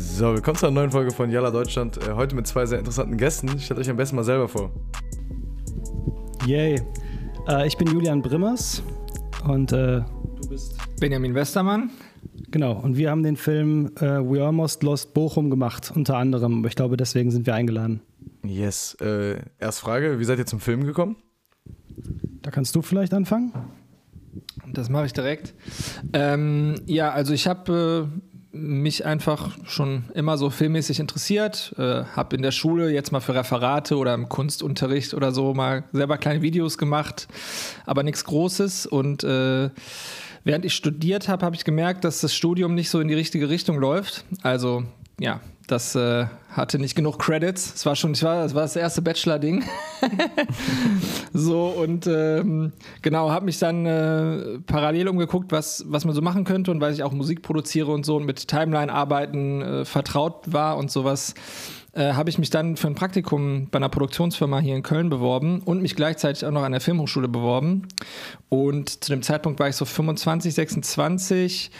So, willkommen zu einer neuen Folge von Yalla Deutschland. Äh, heute mit zwei sehr interessanten Gästen. Stellt euch am besten mal selber vor. Yay. Äh, ich bin Julian Brimmers und äh, du bist Benjamin Westermann. Genau, und wir haben den Film äh, We Almost Lost Bochum gemacht, unter anderem. Ich glaube, deswegen sind wir eingeladen. Yes. Äh, erst Frage, wie seid ihr zum Film gekommen? Da kannst du vielleicht anfangen. Das mache ich direkt. Ähm, ja, also ich habe äh, mich einfach schon immer so filmmäßig interessiert, äh, habe in der Schule jetzt mal für Referate oder im Kunstunterricht oder so mal selber kleine Videos gemacht, aber nichts Großes und äh, während ich studiert habe, habe ich gemerkt, dass das Studium nicht so in die richtige Richtung läuft. Also ja, das äh, hatte nicht genug Credits. Es war schon, ich war, es war das erste Bachelor-Ding. so und ähm, genau, habe mich dann äh, parallel umgeguckt, was, was man so machen könnte und weil ich auch Musik produziere und so und mit Timeline-Arbeiten äh, vertraut war und sowas äh, habe ich mich dann für ein Praktikum bei einer Produktionsfirma hier in Köln beworben und mich gleichzeitig auch noch an der Filmhochschule beworben. Und zu dem Zeitpunkt war ich so 25, 26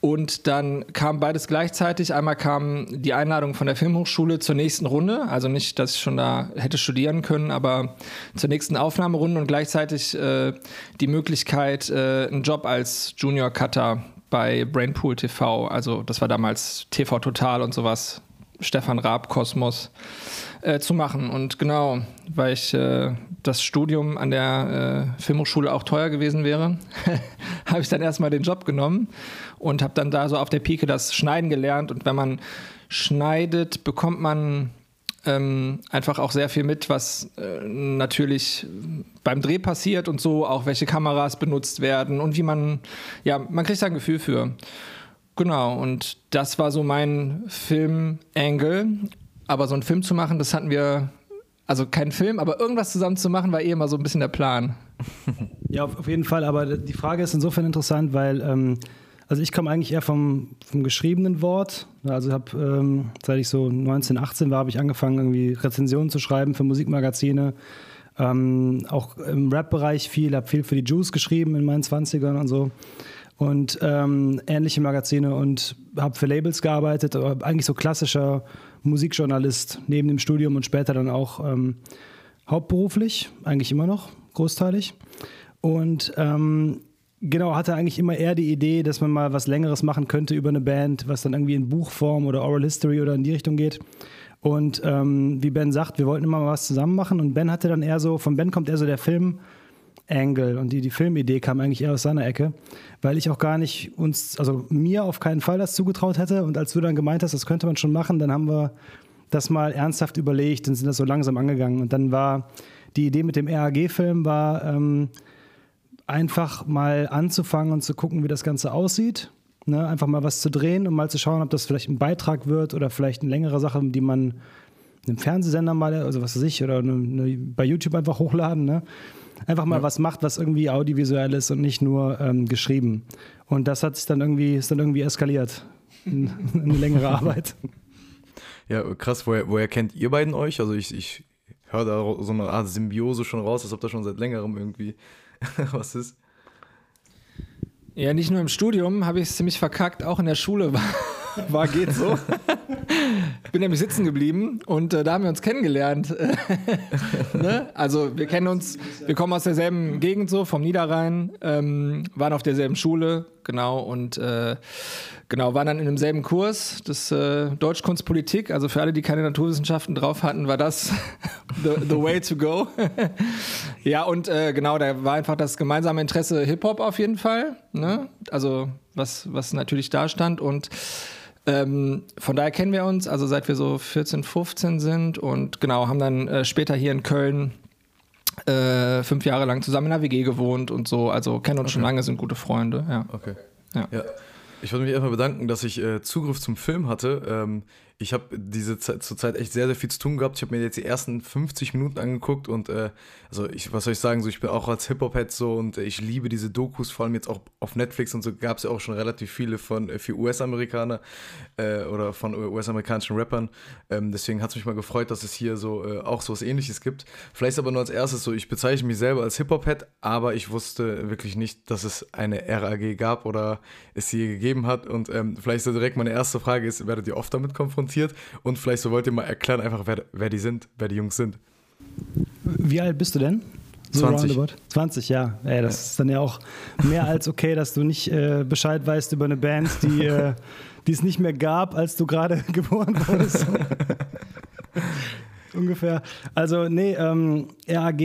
und dann kam beides gleichzeitig. Einmal kam die Einladung von der Filmhochschule zur nächsten Runde, also nicht, dass ich schon da hätte studieren können, aber zur nächsten Aufnahmerunde und gleichzeitig äh, die Möglichkeit, äh, einen Job als Junior Cutter bei Brainpool TV, also das war damals TV Total und sowas, Stefan Raab Kosmos äh, zu machen. Und genau, weil ich äh, das Studium an der äh, Filmhochschule auch teuer gewesen wäre, habe ich dann erstmal den Job genommen und habe dann da so auf der Pike das Schneiden gelernt. Und wenn man schneidet, bekommt man ähm, einfach auch sehr viel mit, was äh, natürlich beim Dreh passiert und so, auch welche Kameras benutzt werden und wie man, ja, man kriegt da ein Gefühl für. Genau, und das war so mein Film-Angle. Aber so einen Film zu machen, das hatten wir, also kein Film, aber irgendwas zusammen zu machen, war eh immer so ein bisschen der Plan. Ja, auf jeden Fall, aber die Frage ist insofern interessant, weil, ähm, also ich komme eigentlich eher vom, vom geschriebenen Wort. Also habe, ähm, seit ich so 19, 18 war, habe ich angefangen, irgendwie Rezensionen zu schreiben für Musikmagazine. Ähm, auch im Rap-Bereich viel, habe viel für die Juice geschrieben in meinen 20ern und so und ähm, ähnliche Magazine und habe für Labels gearbeitet, aber eigentlich so klassischer Musikjournalist neben dem Studium und später dann auch ähm, hauptberuflich, eigentlich immer noch großteilig. Und ähm, genau, hatte eigentlich immer eher die Idee, dass man mal was Längeres machen könnte über eine Band, was dann irgendwie in Buchform oder Oral History oder in die Richtung geht. Und ähm, wie Ben sagt, wir wollten immer mal was zusammen machen und Ben hatte dann eher so, von Ben kommt eher so der Film, Angle und die, die Filmidee kam eigentlich eher aus seiner Ecke, weil ich auch gar nicht uns, also mir auf keinen Fall das zugetraut hätte und als du dann gemeint hast, das könnte man schon machen, dann haben wir das mal ernsthaft überlegt und sind das so langsam angegangen und dann war die Idee mit dem RAG-Film war ähm, einfach mal anzufangen und zu gucken, wie das Ganze aussieht. Ne? Einfach mal was zu drehen und mal zu schauen, ob das vielleicht ein Beitrag wird oder vielleicht eine längere Sache, die man einem Fernsehsender mal, also was weiß ich, oder eine, eine, bei YouTube einfach hochladen. Ne? Einfach mal ja. was macht, was irgendwie audiovisuell ist und nicht nur ähm, geschrieben. Und das hat sich dann irgendwie, ist dann irgendwie eskaliert. eine längere Arbeit. Ja, krass, woher, woher kennt ihr beiden euch? Also ich, ich höre da so eine Art Symbiose schon raus, als ob da schon seit längerem irgendwie was ist. Ja, nicht nur im Studium habe ich es ziemlich verkackt, auch in der Schule war, war geht so. Bin nämlich sitzen geblieben und äh, da haben wir uns kennengelernt. ne? Also wir kennen uns, wir kommen aus derselben Gegend so, vom Niederrhein, ähm, waren auf derselben Schule, genau, und äh, genau, waren dann in demselben Kurs, das äh, Deutschkunstpolitik, also für alle, die keine Naturwissenschaften drauf hatten, war das the, the way to go. ja, und äh, genau, da war einfach das gemeinsame Interesse Hip-Hop auf jeden Fall, ne? also was, was natürlich da stand und ähm, von daher kennen wir uns, also seit wir so 14, 15 sind und genau, haben dann äh, später hier in Köln äh, fünf Jahre lang zusammen in der WG gewohnt und so, also kennen uns okay. schon lange, sind gute Freunde, ja. Okay. Ja. ja. Ich wollte mich erstmal bedanken, dass ich äh, Zugriff zum Film hatte. Ähm, ich habe diese Zeit, zur Zeit echt sehr, sehr viel zu tun gehabt. Ich habe mir jetzt die ersten 50 Minuten angeguckt und äh, also ich, was soll ich sagen, so ich bin auch als Hip-Hop-Head so und ich liebe diese Dokus, vor allem jetzt auch auf Netflix und so gab es ja auch schon relativ viele von äh, für US-Amerikaner äh, oder von US-amerikanischen Rappern. Ähm, deswegen hat es mich mal gefreut, dass es hier so äh, auch so was ähnliches gibt. Vielleicht aber nur als erstes so, ich bezeichne mich selber als Hip-Hop-Head, aber ich wusste wirklich nicht, dass es eine RAG gab oder es sie gegeben hat. Und ähm, vielleicht so direkt meine erste Frage ist, werdet ihr oft damit konfrontiert? Konfrontiert und vielleicht so wollt ihr mal erklären, einfach wer, wer die sind, wer die Jungs sind. Wie alt bist du denn? So 20. Roundabout? 20, ja. Ey, das ja. ist dann ja auch mehr als okay, dass du nicht äh, Bescheid weißt über eine Band, die, äh, die es nicht mehr gab, als du gerade geboren wurdest. Ungefähr. Also, nee, ähm, RAG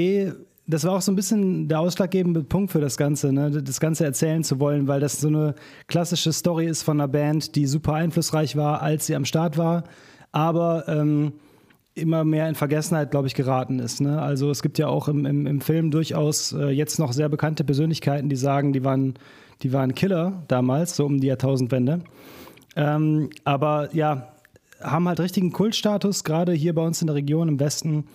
das war auch so ein bisschen der ausschlaggebende Punkt für das Ganze, ne? das Ganze erzählen zu wollen, weil das so eine klassische Story ist von einer Band, die super einflussreich war, als sie am Start war, aber ähm, immer mehr in Vergessenheit, glaube ich, geraten ist. Ne? Also es gibt ja auch im, im, im Film durchaus äh, jetzt noch sehr bekannte Persönlichkeiten, die sagen, die waren, die waren Killer damals, so um die Jahrtausendwende. Ähm, aber ja, haben halt richtigen Kultstatus, gerade hier bei uns in der Region im Westen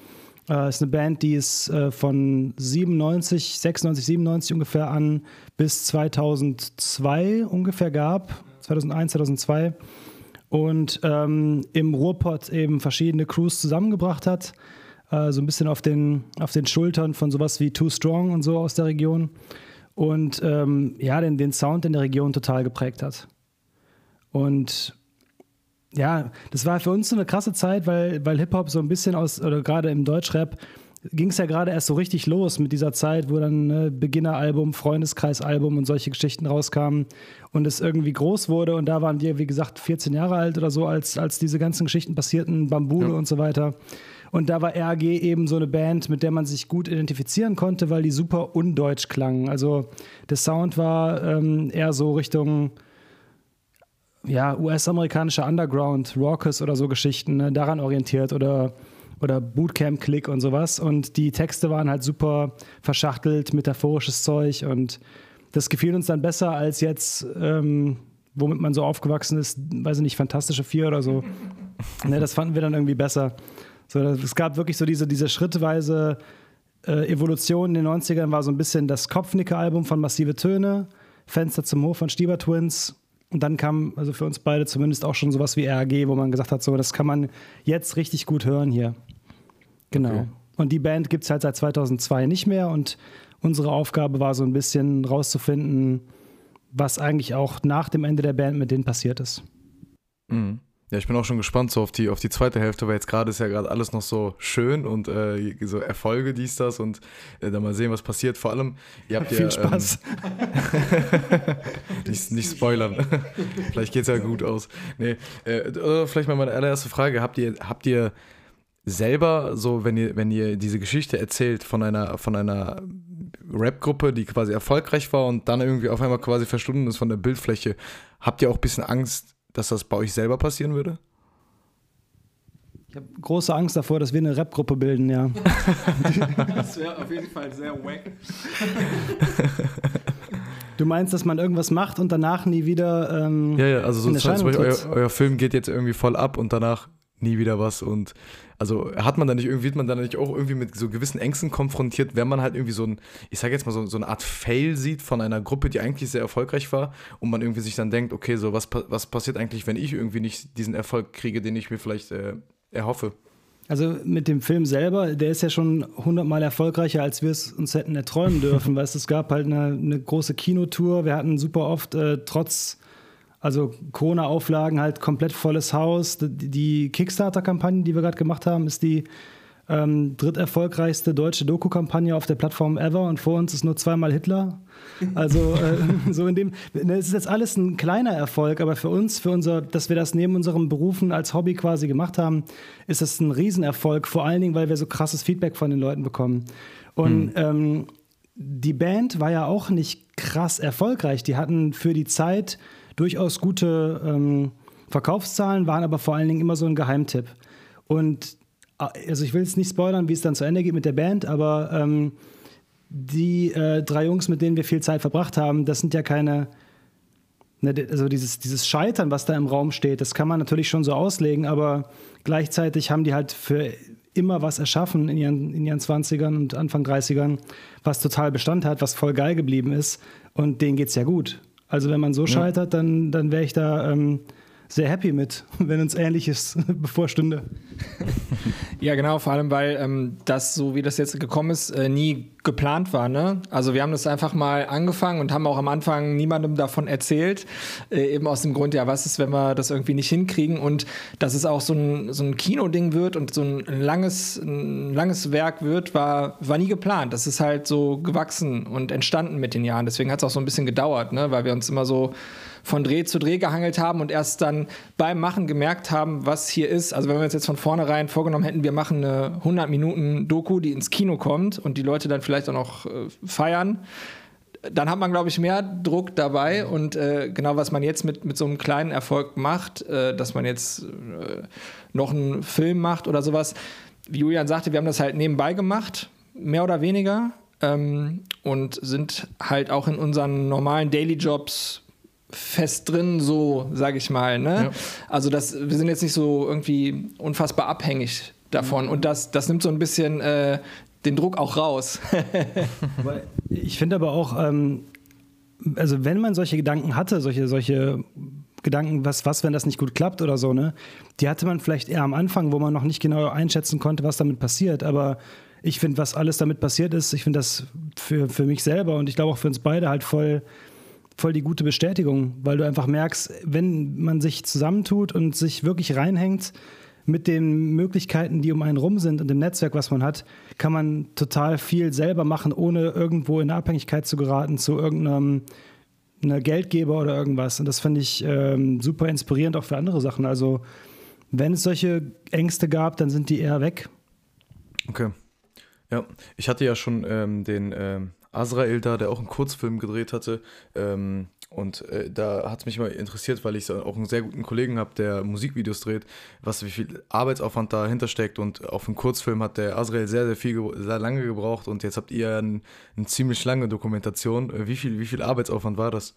äh, ist eine Band, die es äh, von 97, 96, 97 ungefähr an bis 2002 ungefähr gab. 2001, 2002. Und ähm, im Ruhrpott eben verschiedene Crews zusammengebracht hat. Äh, so ein bisschen auf den, auf den Schultern von sowas wie Too Strong und so aus der Region. Und ähm, ja, den, den Sound in der Region total geprägt hat. Und ja, das war für uns so eine krasse Zeit, weil, weil Hip-Hop so ein bisschen aus, oder gerade im Deutschrap, ging es ja gerade erst so richtig los mit dieser Zeit, wo dann ne, Beginneralbum, Freundeskreisalbum und solche Geschichten rauskamen und es irgendwie groß wurde. Und da waren wir, wie gesagt, 14 Jahre alt oder so, als, als diese ganzen Geschichten passierten, Bambule ja. und so weiter. Und da war RAG eben so eine Band, mit der man sich gut identifizieren konnte, weil die super undeutsch klangen. Also der Sound war ähm, eher so Richtung ja, US-amerikanischer Underground, Raucus oder so Geschichten, ne, daran orientiert oder, oder Bootcamp-Click und sowas. Und die Texte waren halt super verschachtelt, metaphorisches Zeug und das gefiel uns dann besser als jetzt, ähm, womit man so aufgewachsen ist, weiß ich nicht, Fantastische Vier oder so. ne, das fanden wir dann irgendwie besser. So, es gab wirklich so diese, diese schrittweise äh, Evolution in den 90ern, war so ein bisschen das Kopfnicker-Album von Massive Töne, Fenster zum Hof von Stieber Twins und dann kam also für uns beide zumindest auch schon sowas wie RAG, wo man gesagt hat, so, das kann man jetzt richtig gut hören hier. Genau. Okay. Und die Band gibt es halt seit 2002 nicht mehr und unsere Aufgabe war so ein bisschen rauszufinden, was eigentlich auch nach dem Ende der Band mit denen passiert ist. Mhm. Ja, ich bin auch schon gespannt so auf die, auf die zweite Hälfte, weil jetzt gerade ist ja gerade alles noch so schön und äh, so Erfolge, dies, das und äh, dann mal sehen, was passiert. Vor allem, ihr habt Viel ja. Viel Spaß. Ähm, nicht, nicht spoilern. vielleicht geht es ja gut aus. Nee, äh, oder vielleicht mal meine allererste Frage. Habt ihr, habt ihr selber so, wenn ihr, wenn ihr diese Geschichte erzählt von einer, von einer Rap-Gruppe, die quasi erfolgreich war und dann irgendwie auf einmal quasi verschwunden ist von der Bildfläche, habt ihr auch ein bisschen Angst, dass das bei euch selber passieren würde? Ich habe große Angst davor, dass wir eine Rap-Gruppe bilden, ja. das wäre auf jeden Fall sehr wack. Du meinst, dass man irgendwas macht und danach nie wieder. Ähm, ja, ja, also so zum Beispiel, euer, euer Film geht jetzt irgendwie voll ab und danach nie wieder was und also hat man da nicht irgendwie, wird man da nicht auch irgendwie mit so gewissen Ängsten konfrontiert, wenn man halt irgendwie so ein, ich sage jetzt mal so, so eine Art Fail sieht von einer Gruppe, die eigentlich sehr erfolgreich war und man irgendwie sich dann denkt, okay, so was, was passiert eigentlich, wenn ich irgendwie nicht diesen Erfolg kriege, den ich mir vielleicht äh, erhoffe? Also mit dem Film selber, der ist ja schon hundertmal erfolgreicher, als wir es uns hätten erträumen dürfen. weißt es gab halt eine, eine große Kinotour, wir hatten super oft äh, trotz also Corona-Auflagen halt komplett volles Haus. Die Kickstarter-Kampagne, die wir gerade gemacht haben, ist die ähm, dritterfolgreichste deutsche Doku-Kampagne auf der Plattform ever und vor uns ist nur zweimal Hitler. Also äh, so in dem, ne, es ist jetzt alles ein kleiner Erfolg, aber für uns, für unser, dass wir das neben unserem Berufen als Hobby quasi gemacht haben, ist das ein Riesenerfolg. Vor allen Dingen, weil wir so krasses Feedback von den Leuten bekommen. Und hm. ähm, die Band war ja auch nicht krass erfolgreich. Die hatten für die Zeit durchaus gute ähm, Verkaufszahlen, waren aber vor allen Dingen immer so ein Geheimtipp. Und äh, also ich will jetzt nicht spoilern, wie es dann zu Ende geht mit der Band, aber ähm, die äh, drei Jungs, mit denen wir viel Zeit verbracht haben, das sind ja keine, ne, also dieses, dieses Scheitern, was da im Raum steht, das kann man natürlich schon so auslegen, aber gleichzeitig haben die halt für immer was erschaffen in ihren, in ihren 20ern und Anfang 30ern, was total Bestand hat, was voll geil geblieben ist. Und denen geht es ja gut. Also wenn man so ja. scheitert, dann, dann wäre ich da ähm, sehr happy mit, wenn uns Ähnliches bevorstünde. Ja, genau, vor allem, weil ähm, das, so wie das jetzt gekommen ist, äh, nie geplant war. Ne? Also wir haben das einfach mal angefangen und haben auch am Anfang niemandem davon erzählt. Äh, eben aus dem Grund, ja, was ist, wenn wir das irgendwie nicht hinkriegen und dass es auch so ein, so ein Kinoding wird und so ein langes, ein langes Werk wird, war, war nie geplant. Das ist halt so gewachsen und entstanden mit den Jahren. Deswegen hat es auch so ein bisschen gedauert, ne? weil wir uns immer so von Dreh zu Dreh gehangelt haben und erst dann beim Machen gemerkt haben, was hier ist. Also wenn wir uns jetzt von vornherein vorgenommen hätten, wir machen eine 100 Minuten Doku, die ins Kino kommt und die Leute dann vielleicht auch noch äh, feiern, dann hat man, glaube ich, mehr Druck dabei. Und äh, genau, was man jetzt mit, mit so einem kleinen Erfolg macht, äh, dass man jetzt äh, noch einen Film macht oder sowas. Wie Julian sagte, wir haben das halt nebenbei gemacht, mehr oder weniger. Ähm, und sind halt auch in unseren normalen Daily Jobs fest drin, so sage ich mal. Ne? Ja. Also das, wir sind jetzt nicht so irgendwie unfassbar abhängig davon. Mhm. Und das, das nimmt so ein bisschen äh, den Druck auch raus. ich finde aber auch, ähm, also wenn man solche Gedanken hatte, solche, solche Gedanken, was, was, wenn das nicht gut klappt oder so, ne? Die hatte man vielleicht eher am Anfang, wo man noch nicht genau einschätzen konnte, was damit passiert. Aber ich finde, was alles damit passiert ist, ich finde das für, für mich selber und ich glaube auch für uns beide halt voll voll die gute Bestätigung, weil du einfach merkst, wenn man sich zusammentut und sich wirklich reinhängt mit den Möglichkeiten, die um einen rum sind und dem Netzwerk, was man hat, kann man total viel selber machen, ohne irgendwo in eine Abhängigkeit zu geraten zu irgendeinem Geldgeber oder irgendwas. Und das finde ich ähm, super inspirierend auch für andere Sachen. Also wenn es solche Ängste gab, dann sind die eher weg. Okay. Ja, ich hatte ja schon ähm, den ähm, Azrael da, der auch einen Kurzfilm gedreht hatte. Ähm, und äh, da hat es mich mal interessiert, weil ich auch einen sehr guten Kollegen habe, der Musikvideos dreht, was wie viel Arbeitsaufwand dahinter steckt. Und auf dem Kurzfilm hat der Azrael sehr, sehr viel, sehr lange gebraucht. Und jetzt habt ihr eine ein ziemlich lange Dokumentation. Äh, wie viel, wie viel Arbeitsaufwand war das?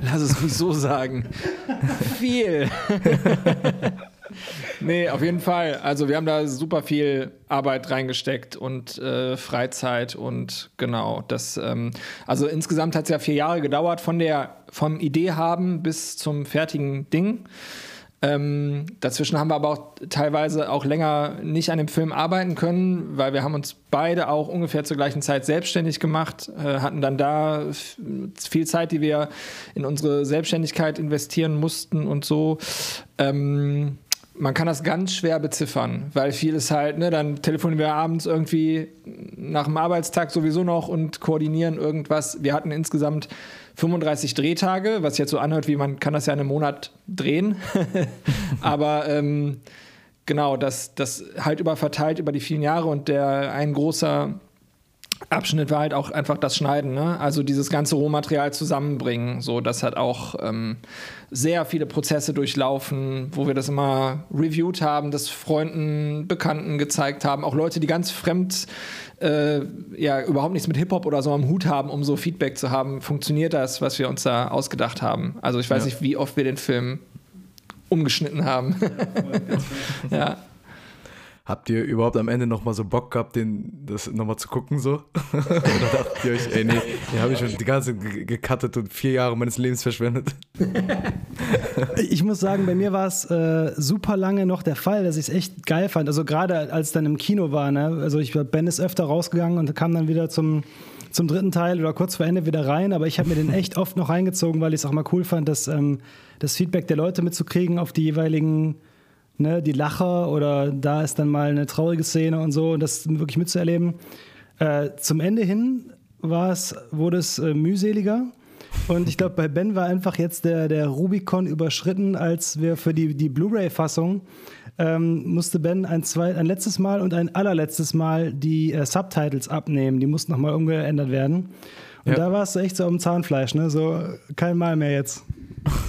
Lass es mich so sagen. viel. nee, auf jeden Fall. Also wir haben da super viel Arbeit reingesteckt und äh, Freizeit und genau das. Ähm, also insgesamt hat es ja vier Jahre gedauert von der vom Idee haben bis zum fertigen Ding. Ähm, dazwischen haben wir aber auch teilweise auch länger nicht an dem Film arbeiten können, weil wir haben uns beide auch ungefähr zur gleichen Zeit selbstständig gemacht, äh, hatten dann da viel Zeit, die wir in unsere Selbstständigkeit investieren mussten und so. Ähm, man kann das ganz schwer beziffern, weil vieles halt, ne, dann telefonieren wir abends irgendwie nach dem Arbeitstag sowieso noch und koordinieren irgendwas. Wir hatten insgesamt 35 Drehtage, was jetzt so anhört, wie man kann das ja in einem Monat drehen. Aber ähm, genau, das, das halt über verteilt über die vielen Jahre und der ein großer Abschnitt war halt auch einfach das Schneiden, ne? Also dieses ganze Rohmaterial zusammenbringen. So, das hat auch ähm, sehr viele Prozesse durchlaufen, wo wir das immer reviewed haben, das Freunden, Bekannten gezeigt haben, auch Leute, die ganz fremd äh, ja überhaupt nichts mit Hip-Hop oder so am Hut haben, um so Feedback zu haben. Funktioniert das, was wir uns da ausgedacht haben? Also ich weiß ja. nicht, wie oft wir den Film umgeschnitten haben. ja. Habt ihr überhaupt am Ende nochmal so Bock gehabt, den, das nochmal zu gucken so? Oder dachtet ihr euch, ey nee, den habe ich schon die ganze Zeit gecuttet und vier Jahre meines Lebens verschwendet? ich muss sagen, bei mir war es äh, super lange noch der Fall, dass ich es echt geil fand. Also gerade als dann im Kino war, ne? Also ich Ben ist öfter rausgegangen und kam dann wieder zum, zum dritten Teil oder kurz vor Ende wieder rein, aber ich habe mir den echt oft noch reingezogen, weil ich es auch mal cool fand, dass, ähm, das Feedback der Leute mitzukriegen auf die jeweiligen ne, die Lacher oder da ist dann mal eine traurige Szene und so und das wirklich mitzuerleben. Äh, zum Ende hin war es, wurde es äh, mühseliger. Und ich glaube, bei Ben war einfach jetzt der, der Rubicon überschritten, als wir für die, die Blu-ray-Fassung ähm, musste Ben ein, zwei, ein letztes Mal und ein allerletztes Mal die äh, Subtitles abnehmen. Die mussten nochmal umgeändert werden. Und ja. da war es echt so am Zahnfleisch, ne? So kein Mal mehr jetzt.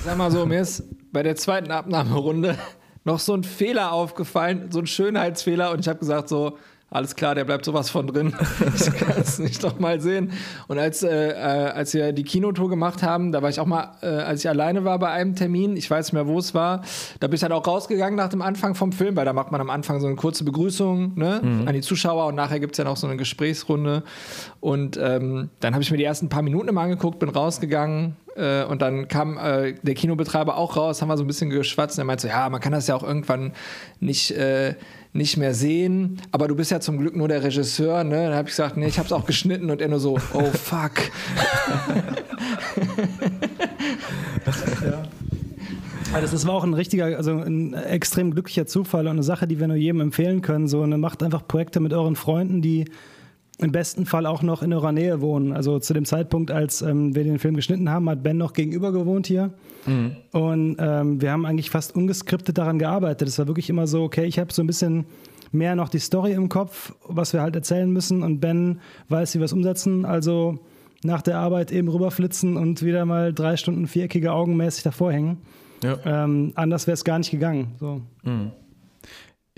Sag mal so, mir ist bei der zweiten Abnahmerunde noch so ein Fehler aufgefallen, so ein Schönheitsfehler. Und ich habe gesagt so, alles klar, der bleibt sowas von drin. ich kann es nicht doch mal sehen. Und als, äh, äh, als wir die Kinotour gemacht haben, da war ich auch mal, äh, als ich alleine war bei einem Termin, ich weiß nicht mehr, wo es war, da bin ich dann auch rausgegangen nach dem Anfang vom Film, weil da macht man am Anfang so eine kurze Begrüßung ne, mhm. an die Zuschauer und nachher gibt es ja noch so eine Gesprächsrunde. Und ähm, dann habe ich mir die ersten paar Minuten immer angeguckt, bin rausgegangen, äh, und dann kam äh, der Kinobetreiber auch raus, haben wir so ein bisschen geschwatzt und er meinte so, ja, man kann das ja auch irgendwann nicht, äh, nicht mehr sehen, aber du bist ja zum Glück nur der Regisseur, ne? Dann habe ich gesagt, nee, ich habe es auch geschnitten und er nur so, oh fuck. ja. Also das war auch ein richtiger, also ein extrem glücklicher Zufall und eine Sache, die wir nur jedem empfehlen können. So, und macht einfach Projekte mit euren Freunden, die im besten Fall auch noch in eurer Nähe wohnen. Also zu dem Zeitpunkt, als ähm, wir den Film geschnitten haben, hat Ben noch gegenüber gewohnt hier. Mhm. Und ähm, wir haben eigentlich fast ungeskriptet daran gearbeitet. Es war wirklich immer so, okay, ich habe so ein bisschen mehr noch die Story im Kopf, was wir halt erzählen müssen und Ben weiß, wie wir es umsetzen. Also nach der Arbeit eben rüberflitzen und wieder mal drei Stunden viereckige Augen mäßig davor hängen. Ja. Ähm, anders wäre es gar nicht gegangen. So. Mhm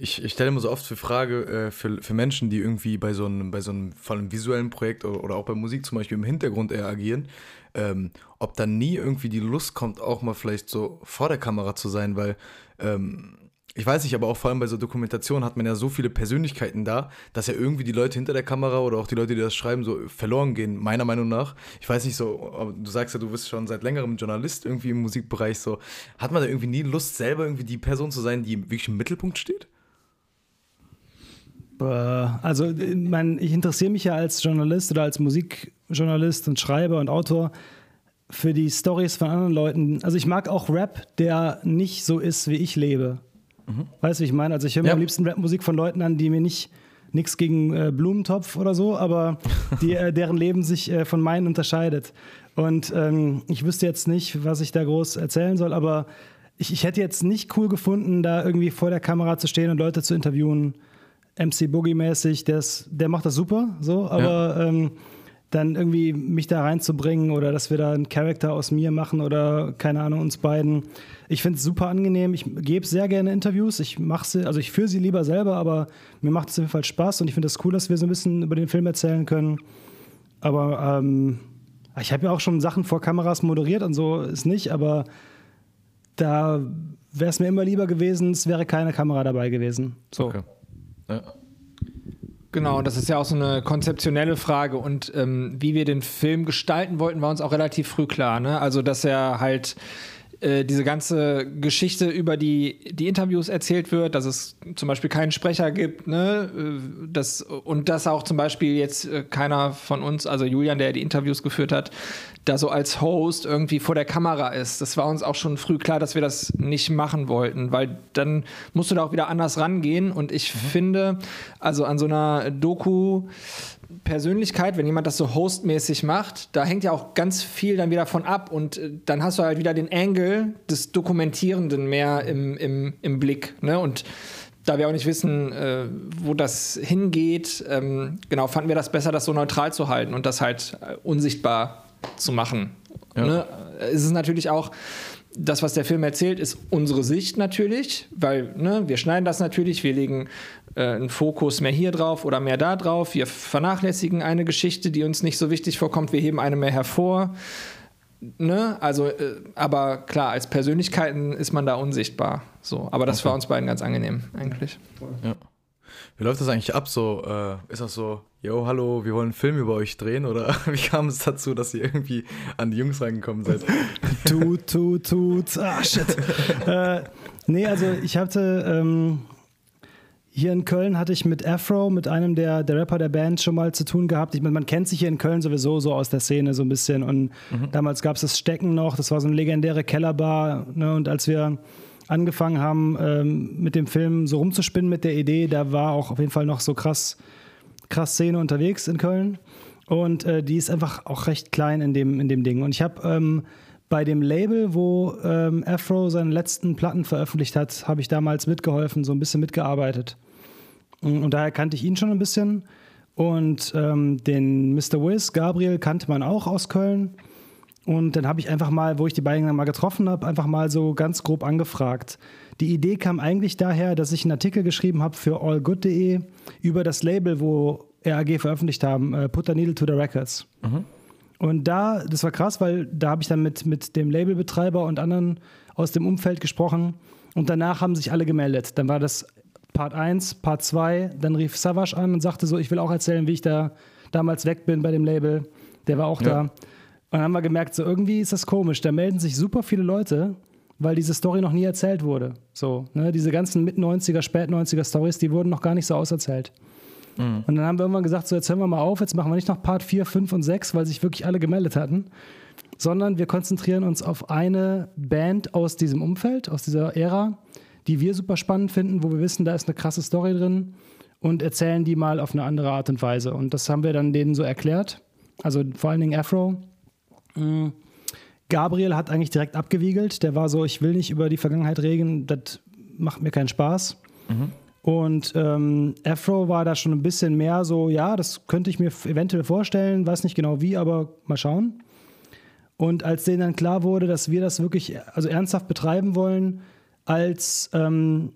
ich, ich stelle mir so oft für Frage äh, für, für Menschen, die irgendwie bei so einem, bei so einem vor allem visuellen Projekt oder, oder auch bei Musik zum Beispiel im Hintergrund eher agieren, ähm, ob dann nie irgendwie die Lust kommt, auch mal vielleicht so vor der Kamera zu sein, weil ähm, ich weiß nicht, aber auch vor allem bei so Dokumentationen hat man ja so viele Persönlichkeiten da, dass ja irgendwie die Leute hinter der Kamera oder auch die Leute, die das schreiben, so verloren gehen, meiner Meinung nach. Ich weiß nicht so, du sagst ja, du bist schon seit längerem Journalist irgendwie im Musikbereich, so. Hat man da irgendwie nie Lust, selber irgendwie die Person zu sein, die wirklich im Mittelpunkt steht? Also, mein, ich interessiere mich ja als Journalist oder als Musikjournalist und Schreiber und Autor für die Stories von anderen Leuten. Also, ich mag auch Rap, der nicht so ist, wie ich lebe. Mhm. Weißt du, wie ich meine? Also, ich höre mir ja. am liebsten Rapmusik von Leuten an, die mir nicht nichts gegen äh, Blumentopf oder so, aber die, äh, deren Leben sich äh, von meinen unterscheidet. Und ähm, ich wüsste jetzt nicht, was ich da groß erzählen soll, aber ich, ich hätte jetzt nicht cool gefunden, da irgendwie vor der Kamera zu stehen und Leute zu interviewen MC Boogie-mäßig, der macht das super, so, aber ja. ähm, dann irgendwie mich da reinzubringen oder dass wir da einen Charakter aus mir machen oder keine Ahnung, uns beiden. Ich finde es super angenehm. Ich gebe sehr gerne Interviews. Ich mache sie, also ich führe sie lieber selber, aber mir macht es auf jeden Fall Spaß und ich finde es das cool, dass wir so ein bisschen über den Film erzählen können. Aber ähm, ich habe ja auch schon Sachen vor Kameras moderiert und so ist nicht, aber da wäre es mir immer lieber gewesen, es wäre keine Kamera dabei gewesen. So. Okay. Ja. Genau, das ist ja auch so eine konzeptionelle Frage. Und ähm, wie wir den Film gestalten wollten, war uns auch relativ früh klar. Ne? Also, dass er halt äh, diese ganze Geschichte über die, die Interviews erzählt wird, dass es zum Beispiel keinen Sprecher gibt, ne? Äh, das, und dass auch zum Beispiel jetzt äh, keiner von uns, also Julian, der die Interviews geführt hat, da so als Host irgendwie vor der Kamera ist. Das war uns auch schon früh klar, dass wir das nicht machen wollten, weil dann musst du da auch wieder anders rangehen. Und ich mhm. finde, also an so einer Doku, Persönlichkeit, wenn jemand das so hostmäßig macht, da hängt ja auch ganz viel dann wieder von ab und äh, dann hast du halt wieder den Angle des Dokumentierenden mehr im, im, im Blick. Ne? Und da wir auch nicht wissen, äh, wo das hingeht, ähm, genau, fanden wir das besser, das so neutral zu halten und das halt äh, unsichtbar zu machen. Ja. Ne? Es ist natürlich auch, das, was der Film erzählt, ist unsere Sicht natürlich, weil ne, wir schneiden das natürlich, wir legen äh, einen Fokus mehr hier drauf oder mehr da drauf, wir vernachlässigen eine Geschichte, die uns nicht so wichtig vorkommt, wir heben eine mehr hervor. Ne? Also, äh, aber klar, als Persönlichkeiten ist man da unsichtbar. So, aber das okay. war uns beiden ganz angenehm, eigentlich. Ja. Wie läuft das eigentlich ab? So, äh, ist das so, yo, hallo, wir wollen einen Film über euch drehen? Oder wie kam es dazu, dass ihr irgendwie an die Jungs reingekommen seid? tut, tut, tut. Ah, shit. äh, nee, also ich hatte. Ähm, hier in Köln hatte ich mit Afro, mit einem der, der Rapper der Band, schon mal zu tun gehabt. Ich meine, man kennt sich hier in Köln sowieso so aus der Szene so ein bisschen. Und mhm. damals gab es das Stecken noch, das war so eine legendäre Kellerbar. Ne? Und als wir angefangen haben, ähm, mit dem Film so rumzuspinnen mit der Idee, da war auch auf jeden Fall noch so krass, krass Szene unterwegs in Köln. Und äh, die ist einfach auch recht klein in dem, in dem Ding. Und ich habe ähm, bei dem Label, wo ähm, Afro seine letzten Platten veröffentlicht hat, habe ich damals mitgeholfen, so ein bisschen mitgearbeitet. Und, und daher kannte ich ihn schon ein bisschen. Und ähm, den Mr. Wiz, Gabriel, kannte man auch aus Köln. Und dann habe ich einfach mal, wo ich die beiden dann mal getroffen habe, einfach mal so ganz grob angefragt. Die Idee kam eigentlich daher, dass ich einen Artikel geschrieben habe für allgood.de über das Label, wo RAG veröffentlicht haben, äh, Put a Needle to the Records. Mhm. Und da, das war krass, weil da habe ich dann mit, mit dem Labelbetreiber und anderen aus dem Umfeld gesprochen und danach haben sich alle gemeldet. Dann war das Part 1, Part 2, dann rief Savage an und sagte so, ich will auch erzählen, wie ich da damals weg bin bei dem Label. Der war auch ja. da. Und dann haben wir gemerkt, so irgendwie ist das komisch. Da melden sich super viele Leute, weil diese Story noch nie erzählt wurde. So, ne? Diese ganzen Mit-90er, Spät-90er Stories, die wurden noch gar nicht so auserzählt. Mhm. Und dann haben wir irgendwann gesagt, so jetzt hören wir mal auf, jetzt machen wir nicht noch Part 4, 5 und 6, weil sich wirklich alle gemeldet hatten, sondern wir konzentrieren uns auf eine Band aus diesem Umfeld, aus dieser Ära, die wir super spannend finden, wo wir wissen, da ist eine krasse Story drin und erzählen die mal auf eine andere Art und Weise. Und das haben wir dann denen so erklärt. Also vor allen Dingen Afro. Mhm. Gabriel hat eigentlich direkt abgewiegelt. Der war so, ich will nicht über die Vergangenheit reden, das macht mir keinen Spaß. Mhm. Und ähm, Afro war da schon ein bisschen mehr so, ja, das könnte ich mir eventuell vorstellen, weiß nicht genau wie, aber mal schauen. Und als denen dann klar wurde, dass wir das wirklich also ernsthaft betreiben wollen, als, ähm,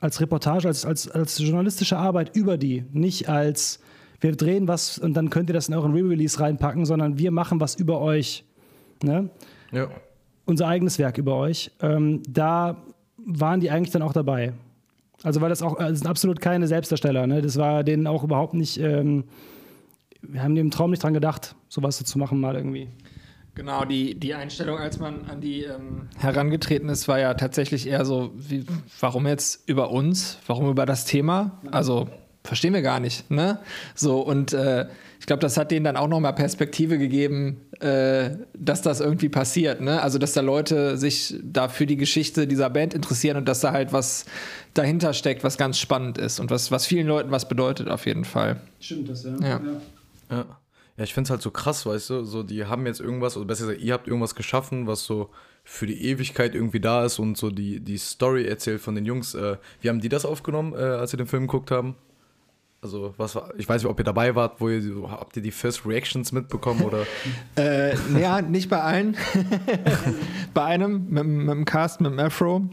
als Reportage, als, als, als journalistische Arbeit über die, nicht als wir drehen was und dann könnt ihr das in euren Re-Release reinpacken, sondern wir machen was über euch. Ne? Ja. Unser eigenes Werk über euch. Ähm, da waren die eigentlich dann auch dabei. Also weil das auch, das sind absolut keine Selbstdarsteller. Ne? Das war denen auch überhaupt nicht, ähm, wir haben dem Traum nicht dran gedacht, sowas so zu machen mal irgendwie. Genau, die, die Einstellung, als man an die ähm, herangetreten ist, war ja tatsächlich eher so, wie, warum jetzt über uns? Warum über das Thema? Also verstehen wir gar nicht, ne? So, und äh, ich glaube, das hat denen dann auch nochmal Perspektive gegeben, äh, dass das irgendwie passiert, ne? Also, dass da Leute sich da für die Geschichte dieser Band interessieren und dass da halt was dahinter steckt, was ganz spannend ist und was, was vielen Leuten was bedeutet, auf jeden Fall. Stimmt das, ja. Ja. ja. ja. Ja, ich finde es halt so krass, weißt du, so die haben jetzt irgendwas, oder besser gesagt, ihr habt irgendwas geschaffen, was so für die Ewigkeit irgendwie da ist und so die, die Story erzählt von den Jungs. Äh, wie haben die das aufgenommen, äh, als sie den Film geguckt haben? Also, was war, ich weiß nicht, ob ihr dabei wart, wo ihr, habt ihr die First Reactions mitbekommen oder? äh, ja, nicht bei allen. bei einem, mit, mit dem Cast, mit dem Afro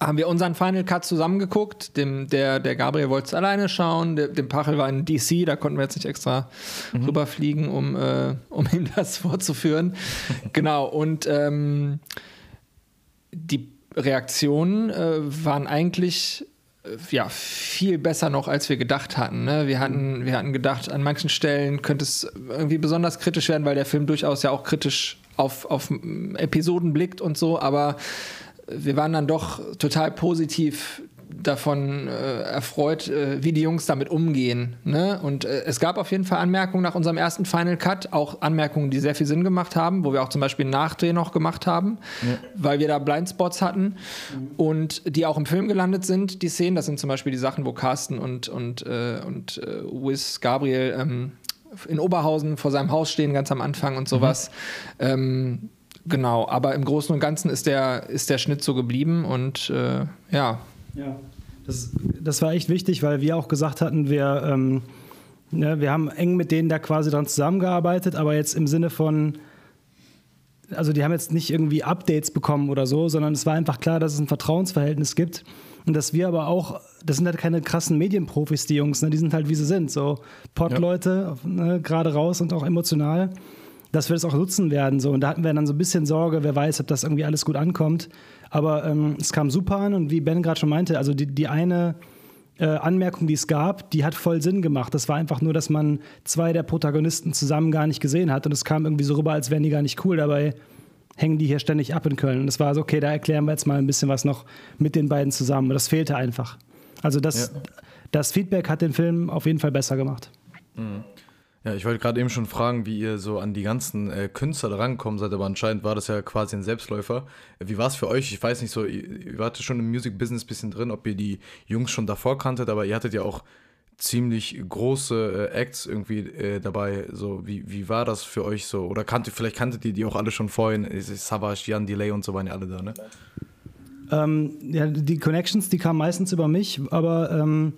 haben wir unseren Final Cut zusammengeguckt. Dem, der, der Gabriel wollte es alleine schauen. Der, dem Pachel war in DC, da konnten wir jetzt nicht extra mhm. rüberfliegen, um, äh, um ihm das vorzuführen. genau, und ähm, die Reaktionen äh, waren eigentlich ja, viel besser noch, als wir gedacht hatten. Ne? Wir hatten. Wir hatten gedacht, an manchen Stellen könnte es irgendwie besonders kritisch werden, weil der Film durchaus ja auch kritisch auf, auf Episoden blickt und so, aber wir waren dann doch total positiv davon äh, erfreut, äh, wie die Jungs damit umgehen. Ne? Und äh, es gab auf jeden Fall Anmerkungen nach unserem ersten Final Cut, auch Anmerkungen, die sehr viel Sinn gemacht haben, wo wir auch zum Beispiel einen Nachdreh noch gemacht haben, ja. weil wir da Blindspots hatten mhm. und die auch im Film gelandet sind, die Szenen. Das sind zum Beispiel die Sachen, wo Carsten und, und, äh, und äh, Wiz Gabriel ähm, in Oberhausen vor seinem Haus stehen, ganz am Anfang und sowas. Mhm. Ähm, Genau, aber im Großen und Ganzen ist der, ist der Schnitt so geblieben und äh, ja. Ja, das, das war echt wichtig, weil wir auch gesagt hatten, wir, ähm, ne, wir haben eng mit denen da quasi dran zusammengearbeitet, aber jetzt im Sinne von, also die haben jetzt nicht irgendwie Updates bekommen oder so, sondern es war einfach klar, dass es ein Vertrauensverhältnis gibt und dass wir aber auch, das sind halt keine krassen Medienprofis, die Jungs, ne? die sind halt wie sie sind, so Podleute, ja. ne? gerade raus und auch emotional dass wir das auch nutzen werden. So. Und da hatten wir dann so ein bisschen Sorge, wer weiß, ob das irgendwie alles gut ankommt. Aber ähm, es kam super an und wie Ben gerade schon meinte, also die, die eine äh, Anmerkung, die es gab, die hat voll Sinn gemacht. Das war einfach nur, dass man zwei der Protagonisten zusammen gar nicht gesehen hat und es kam irgendwie so rüber, als wären die gar nicht cool. Dabei hängen die hier ständig ab in Köln. Und es war so, okay, da erklären wir jetzt mal ein bisschen was noch mit den beiden zusammen. Das fehlte einfach. Also das, ja. das Feedback hat den Film auf jeden Fall besser gemacht. Mhm. Ja, ich wollte gerade eben schon fragen, wie ihr so an die ganzen äh, Künstler da rangekommen seid, aber anscheinend war das ja quasi ein Selbstläufer. Wie war es für euch? Ich weiß nicht so, ihr, ihr wart schon im Music-Business ein bisschen drin, ob ihr die Jungs schon davor kanntet, aber ihr hattet ja auch ziemlich große äh, Acts irgendwie äh, dabei. So, wie, wie war das für euch so? Oder kanntet, vielleicht kanntet ihr die auch alle schon vorhin? Savage, Jan Delay und so waren ja alle da, ne? Ähm, ja, die Connections, die kamen meistens über mich, aber ähm,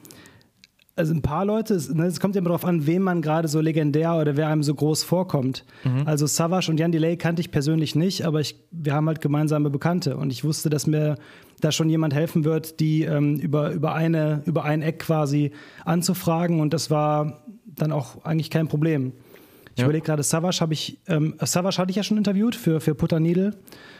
also ein paar Leute, es, ne, es kommt ja immer darauf an, wem man gerade so legendär oder wer einem so groß vorkommt. Mhm. Also Savage und Jan Delay kannte ich persönlich nicht, aber ich, wir haben halt gemeinsame Bekannte und ich wusste, dass mir da schon jemand helfen wird, die ähm, über, über, eine, über ein Eck quasi anzufragen und das war dann auch eigentlich kein Problem. Ich ja. überlege gerade, Savage habe ich, ähm, Savage hatte ich ja schon interviewt für, für Putter Needle,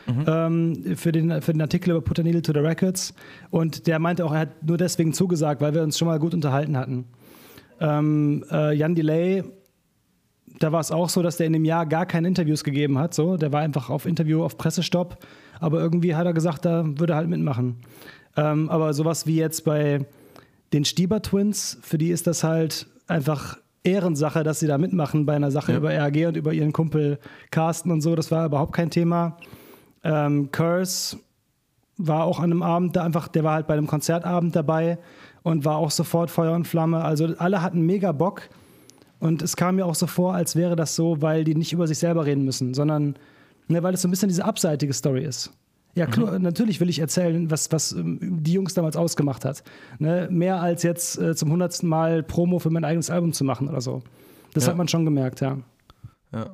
mhm. ähm, für, den, für den Artikel über Putter Needle to the Records. Und der meinte auch, er hat nur deswegen zugesagt, weil wir uns schon mal gut unterhalten hatten. Ähm, äh, Jan Delay, da war es auch so, dass der in dem Jahr gar keine Interviews gegeben hat. So. Der war einfach auf Interview, auf Pressestopp. Aber irgendwie hat er gesagt, da würde er halt mitmachen. Ähm, aber sowas wie jetzt bei den Stieber Twins, für die ist das halt einfach Ehrensache, dass sie da mitmachen bei einer Sache ja. über RAG und über ihren Kumpel Carsten und so. Das war überhaupt kein Thema. Ähm, Curse war auch an einem Abend da einfach, der war halt bei einem Konzertabend dabei und war auch sofort Feuer und Flamme. Also alle hatten mega Bock. Und es kam mir auch so vor, als wäre das so, weil die nicht über sich selber reden müssen, sondern ne, weil es so ein bisschen diese abseitige Story ist. Ja, klar, mhm. natürlich will ich erzählen, was, was ähm, die Jungs damals ausgemacht hat. Ne? Mehr als jetzt äh, zum hundertsten Mal Promo für mein eigenes Album zu machen oder so. Das ja. hat man schon gemerkt, ja. Ja.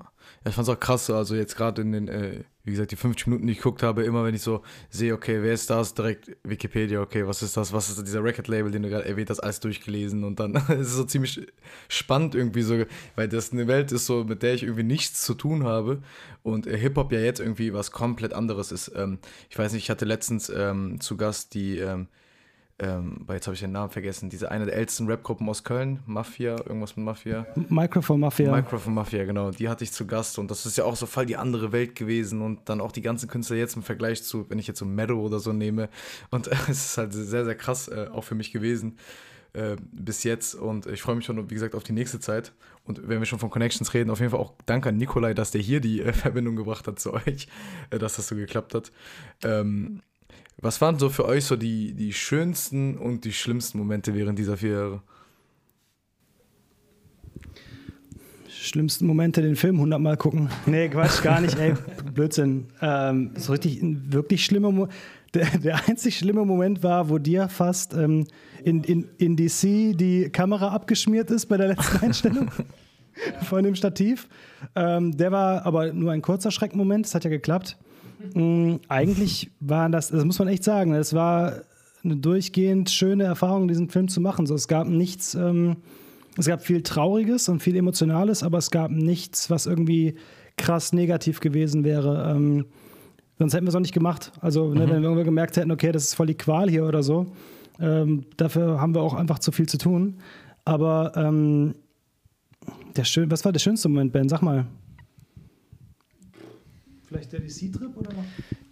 Ja, ich fand es auch krass, also jetzt gerade in den, äh, wie gesagt, die 50 Minuten, die ich geguckt habe, immer wenn ich so sehe, okay, wer ist das, direkt Wikipedia, okay, was ist das, was ist dieser Record-Label, den du gerade erwähnt hast, alles durchgelesen und dann ist es so ziemlich spannend irgendwie so, weil das eine Welt ist so, mit der ich irgendwie nichts zu tun habe und äh, Hip-Hop ja jetzt irgendwie was komplett anderes ist. Ähm, ich weiß nicht, ich hatte letztens ähm, zu Gast die, ähm, ähm, jetzt habe ich den Namen vergessen, diese eine der ältesten Rap-Gruppen aus Köln, Mafia, irgendwas mit Mafia. Microphone Mafia. Microphone Mafia, genau. Die hatte ich zu Gast und das ist ja auch so voll die andere Welt gewesen und dann auch die ganzen Künstler jetzt im Vergleich zu, wenn ich jetzt so Meadow oder so nehme. Und äh, es ist halt sehr, sehr krass äh, auch für mich gewesen. Äh, bis jetzt und ich freue mich schon, wie gesagt, auf die nächste Zeit. Und wenn wir schon von Connections reden, auf jeden Fall auch danke an Nikolai, dass der hier die äh, Verbindung gebracht hat zu euch, äh, dass das so geklappt hat. Ähm, was waren so für euch so die, die schönsten und die schlimmsten Momente während dieser vier Jahre? Schlimmsten Momente, den Film hundertmal gucken. Nee, Quatsch, gar nicht, ey, Blödsinn. Ähm, so richtig, wirklich schlimmer Moment. Der, der einzig schlimme Moment war, wo dir fast ähm, in, in, in DC die Kamera abgeschmiert ist bei der letzten Einstellung von dem Stativ. Ähm, der war aber nur ein kurzer Schreckmoment, das hat ja geklappt. Mhm, eigentlich war das, das muss man echt sagen, es war eine durchgehend schöne Erfahrung, diesen Film zu machen. So, es gab nichts, ähm, es gab viel Trauriges und viel Emotionales, aber es gab nichts, was irgendwie krass negativ gewesen wäre. Ähm, sonst hätten wir es auch nicht gemacht. Also, ne, mhm. wenn wir gemerkt hätten, okay, das ist voll die Qual hier oder so, ähm, dafür haben wir auch einfach zu viel zu tun. Aber ähm, der schön, was war der schönste Moment, Ben? Sag mal. Vielleicht der DC-Trip oder?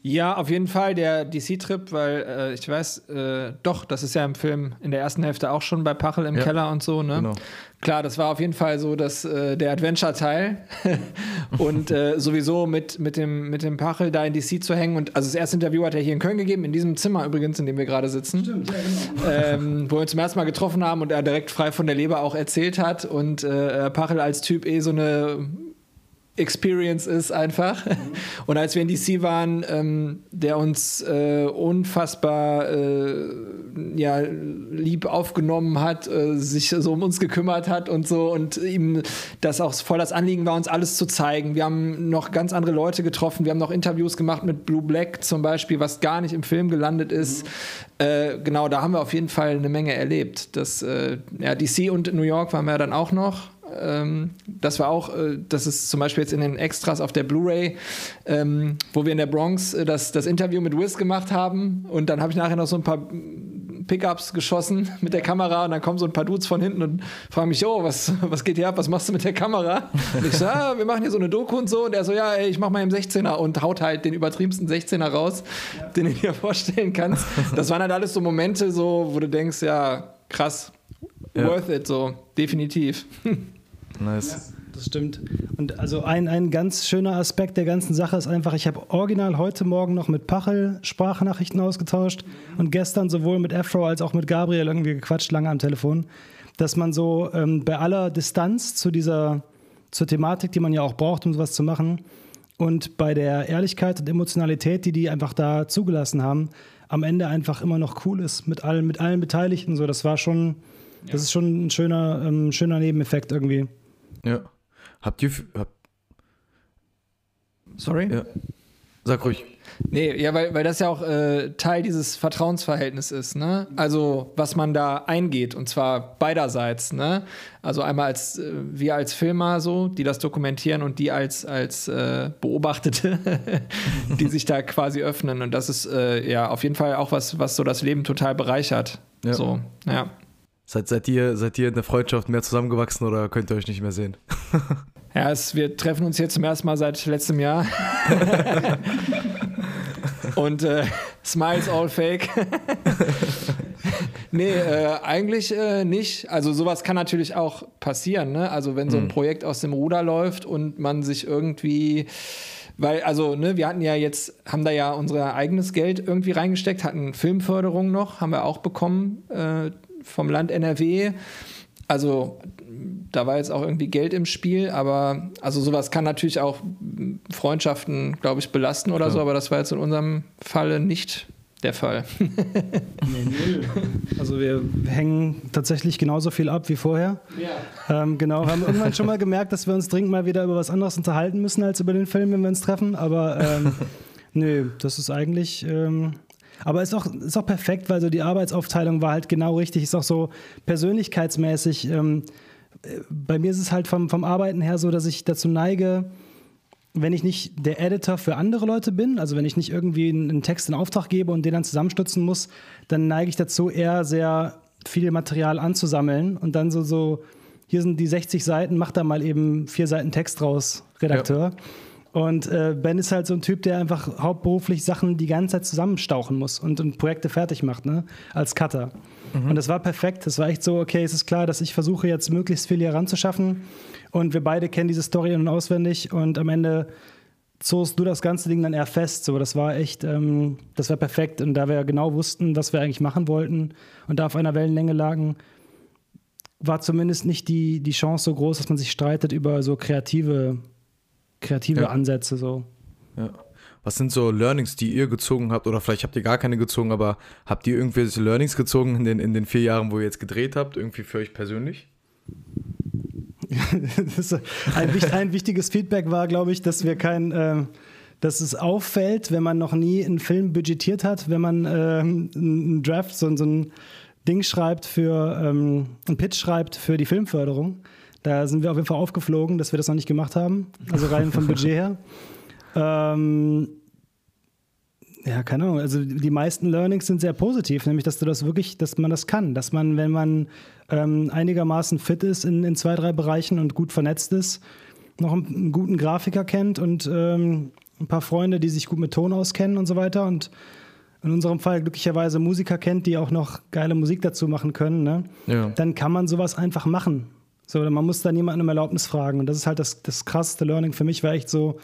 Ja, auf jeden Fall der DC-Trip, weil äh, ich weiß, äh, doch, das ist ja im Film in der ersten Hälfte auch schon bei Pachel im ja, Keller und so, ne? Genau. Klar, das war auf jeden Fall so dass, äh, der Adventure-Teil. und äh, sowieso mit, mit, dem, mit dem Pachel da in DC zu hängen. Und also das erste Interview hat er hier in Köln gegeben, in diesem Zimmer übrigens, in dem wir gerade sitzen. Stimmt, ja, genau. ähm, wo wir uns zum ersten Mal getroffen haben und er direkt frei von der Leber auch erzählt hat. Und äh, Pachel als Typ eh so eine Experience ist einfach. Mhm. Und als wir in DC waren, ähm, der uns äh, unfassbar äh, ja, lieb aufgenommen hat, äh, sich so um uns gekümmert hat und so und ihm das auch voll das Anliegen war, uns alles zu zeigen. Wir haben noch ganz andere Leute getroffen, wir haben noch Interviews gemacht mit Blue Black zum Beispiel, was gar nicht im Film gelandet ist. Mhm. Äh, genau, da haben wir auf jeden Fall eine Menge erlebt. Das, äh, ja, DC und New York waren wir dann auch noch. Ähm, das war auch, äh, das ist zum Beispiel jetzt in den Extras auf der Blu-ray, ähm, wo wir in der Bronx äh, das, das Interview mit Wiz gemacht haben und dann habe ich nachher noch so ein paar Pickups geschossen mit der Kamera und dann kommen so ein paar Dudes von hinten und fragen mich, oh, was, was geht hier ab, was machst du mit der Kamera? Und ich so, ah, wir machen hier so eine Doku und so und er so, ja, ey, ich mach mal im 16er und haut halt den übertriebensten 16er raus, ja. den du dir vorstellen kannst. Das waren halt alles so Momente, so, wo du denkst, ja, krass, ja. worth it, so, definitiv. Nice. Ja, das stimmt. Und also ein, ein ganz schöner Aspekt der ganzen Sache ist einfach, ich habe original heute Morgen noch mit Pachel Sprachnachrichten ausgetauscht und gestern sowohl mit Afro als auch mit Gabriel irgendwie gequatscht, lange am Telefon, dass man so ähm, bei aller Distanz zu dieser, zur Thematik, die man ja auch braucht, um sowas zu machen, und bei der Ehrlichkeit und Emotionalität, die die einfach da zugelassen haben, am Ende einfach immer noch cool ist mit allen, mit allen Beteiligten. So, das war schon, Das ja. ist schon ein schöner, ähm, schöner Nebeneffekt irgendwie. Ja. Habt ihr. Habt Sorry? Ja. Sag ruhig. Nee, ja, weil, weil das ja auch äh, Teil dieses Vertrauensverhältnisses ist, ne? Also, was man da eingeht, und zwar beiderseits, ne? Also einmal als äh, wir als Filmer so, die das dokumentieren und die als, als äh, Beobachtete, die sich da quasi öffnen. Und das ist äh, ja auf jeden Fall auch was, was so das Leben total bereichert. Ja. So, ja. Seid, seid, ihr, seid ihr in der Freundschaft mehr zusammengewachsen oder könnt ihr euch nicht mehr sehen? ja, es, wir treffen uns jetzt zum ersten Mal seit letztem Jahr. Und äh, Smiles all fake. nee, äh, eigentlich äh, nicht. Also sowas kann natürlich auch passieren. Ne? Also wenn so ein mhm. Projekt aus dem Ruder läuft und man sich irgendwie weil, also, ne, wir hatten ja jetzt, haben da ja unser eigenes Geld irgendwie reingesteckt, hatten Filmförderung noch, haben wir auch bekommen äh, vom Land NRW. Also, da war jetzt auch irgendwie Geld im Spiel, aber also sowas kann natürlich auch Freundschaften, glaube ich, belasten oder ja. so, aber das war jetzt in unserem Falle nicht der Fall. Also wir hängen tatsächlich genauso viel ab wie vorher. Ja. Ähm, genau, haben irgendwann schon mal gemerkt, dass wir uns dringend mal wieder über was anderes unterhalten müssen als über den Film, wenn wir uns treffen. Aber ähm, nö, das ist eigentlich. Ähm, aber ist auch, ist auch perfekt, weil so die Arbeitsaufteilung war halt genau richtig. Ist auch so persönlichkeitsmäßig. Ähm, äh, bei mir ist es halt vom, vom Arbeiten her so, dass ich dazu neige, wenn ich nicht der Editor für andere Leute bin, also wenn ich nicht irgendwie einen Text in Auftrag gebe und den dann zusammenstützen muss, dann neige ich dazu, eher sehr viel Material anzusammeln und dann so, so hier sind die 60 Seiten, mach da mal eben vier Seiten Text raus, Redakteur. Ja. Und äh, Ben ist halt so ein Typ, der einfach hauptberuflich Sachen die ganze Zeit zusammenstauchen muss und, und Projekte fertig macht, ne? als Cutter. Mhm. Und das war perfekt. Das war echt so, okay, es ist klar, dass ich versuche jetzt möglichst viel hier ranzuschaffen und wir beide kennen diese Story und auswendig und am Ende zost du das ganze Ding dann eher fest. So, das war echt, ähm, das war perfekt. Und da wir genau wussten, was wir eigentlich machen wollten und da auf einer Wellenlänge lagen, war zumindest nicht die, die Chance so groß, dass man sich streitet über so kreative, kreative ja. Ansätze. So. Ja. Was sind so Learnings, die ihr gezogen habt? Oder vielleicht habt ihr gar keine gezogen, aber habt ihr irgendwelche Learnings gezogen in den, in den vier Jahren, wo ihr jetzt gedreht habt, irgendwie für euch persönlich? ein, ein, wichtiges Feedback war, glaube ich, dass wir kein, äh, dass es auffällt, wenn man noch nie einen Film budgetiert hat, wenn man äh, einen Draft, so, so, ein Ding schreibt für, ähm, einen Pitch schreibt für die Filmförderung. Da sind wir auf jeden Fall aufgeflogen, dass wir das noch nicht gemacht haben, also rein vom Budget her. Ähm, ja, keine Ahnung. Also die meisten Learnings sind sehr positiv, nämlich dass du das wirklich, dass man das kann, dass man, wenn man ähm, einigermaßen fit ist in, in zwei, drei Bereichen und gut vernetzt ist, noch einen, einen guten Grafiker kennt und ähm, ein paar Freunde, die sich gut mit Ton auskennen und so weiter und in unserem Fall glücklicherweise Musiker kennt, die auch noch geile Musik dazu machen können, ne? ja. dann kann man sowas einfach machen. So, man muss da niemanden um Erlaubnis fragen. Und das ist halt das, das krasseste Learning für mich, war echt so,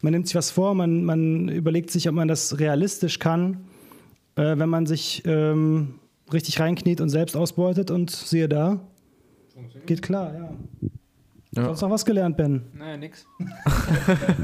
man nimmt sich was vor, man, man überlegt sich, ob man das realistisch kann, äh, wenn man sich ähm, richtig reinkniet und selbst ausbeutet und siehe da, geht klar, ja. Ja. Sonst noch was gelernt, Ben? Naja, nix.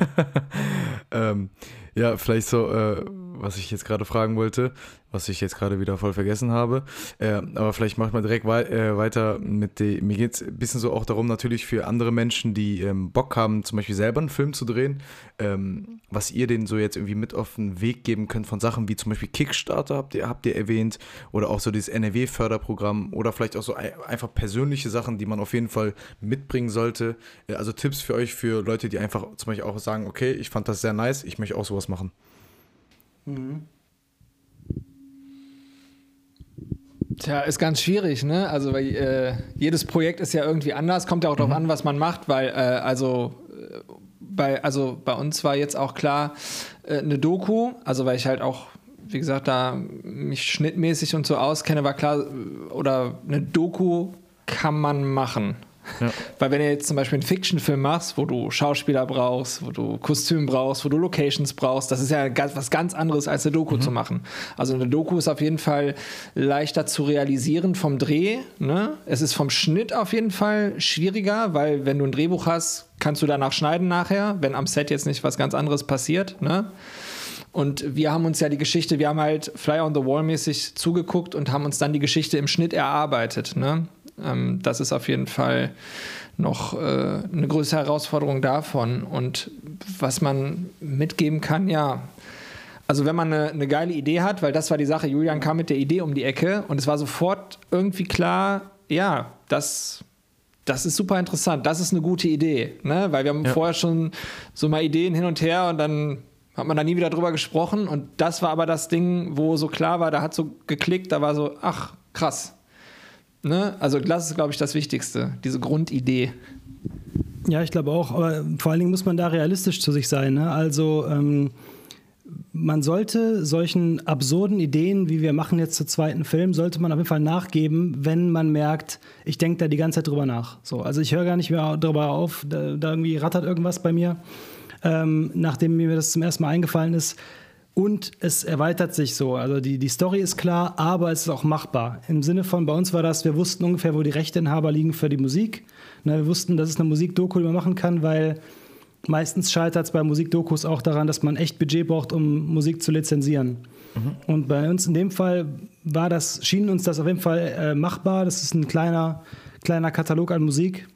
ähm, ja, vielleicht so, äh, was ich jetzt gerade fragen wollte, was ich jetzt gerade wieder voll vergessen habe. Äh, aber vielleicht mache ich mal direkt wei äh, weiter mit dem. Mir geht es ein bisschen so auch darum, natürlich für andere Menschen, die ähm, Bock haben, zum Beispiel selber einen Film zu drehen, ähm, was ihr denen so jetzt irgendwie mit auf den Weg geben könnt von Sachen wie zum Beispiel Kickstarter, habt ihr, habt ihr erwähnt, oder auch so dieses NRW-Förderprogramm oder vielleicht auch so ein, einfach persönliche Sachen, die man auf jeden Fall mitbringen sollte. Äh, also Tipps für euch, für Leute, die einfach zum Beispiel auch sagen, okay, ich fand das sehr nice, ich möchte auch sowas machen. Mhm. Tja, ist ganz schwierig, ne? Also weil, äh, jedes Projekt ist ja irgendwie anders, kommt ja auch mhm. darauf an, was man macht, weil äh, also äh, bei also bei uns war jetzt auch klar äh, eine Doku, also weil ich halt auch wie gesagt da mich schnittmäßig und so auskenne, war klar äh, oder eine Doku kann man machen. Ja. Weil wenn du jetzt zum Beispiel einen Fiction-Film machst, wo du Schauspieler brauchst, wo du Kostüm brauchst, wo du Locations brauchst, das ist ja was ganz anderes als eine Doku mhm. zu machen. Also eine Doku ist auf jeden Fall leichter zu realisieren vom Dreh. Ne? Es ist vom Schnitt auf jeden Fall schwieriger, weil wenn du ein Drehbuch hast, kannst du danach schneiden nachher, wenn am Set jetzt nicht was ganz anderes passiert. Ne? Und wir haben uns ja die Geschichte, wir haben halt Fly on the Wall mäßig zugeguckt und haben uns dann die Geschichte im Schnitt erarbeitet. Ne? Ähm, das ist auf jeden Fall noch äh, eine größere Herausforderung davon. Und was man mitgeben kann, ja, also wenn man eine, eine, geile Idee hat, weil das war die Sache, Julian kam mit der Idee um die Ecke und es war sofort irgendwie klar, ja, das, das ist super interessant, das ist eine gute Idee, ne? weil wir haben ja. vorher schon so mal Ideen hin und her und dann hat man da nie wieder drüber gesprochen und das war aber das Ding, wo so klar war, da hat so geklickt, da war so, ach, krass. Ne? Also das ist, glaube ich, das Wichtigste, diese Grundidee. Ja, ich glaube auch, aber vor allen Dingen muss man da realistisch zu sich sein. Ne? Also ähm, man sollte solchen absurden Ideen, wie wir machen jetzt zu zweiten Film, sollte man auf jeden Fall nachgeben, wenn man merkt, ich denke da die ganze Zeit drüber nach. So, also ich höre gar nicht mehr darüber auf, da, da irgendwie rattert irgendwas bei mir, ähm, nachdem mir das zum ersten Mal eingefallen ist. Und es erweitert sich so. Also die, die Story ist klar, aber es ist auch machbar. Im Sinne von, bei uns war das, wir wussten ungefähr, wo die Rechteinhaber liegen für die Musik. Na, wir wussten, dass es eine Musikdoku, die man machen kann, weil Meistens scheitert es bei Musikdokus auch daran, dass man echt Budget braucht, um Musik zu lizenzieren. Mhm. Und bei uns in dem Fall war das, schien uns das auf jeden Fall äh, machbar. Das ist ein kleiner, kleiner Katalog an Musik.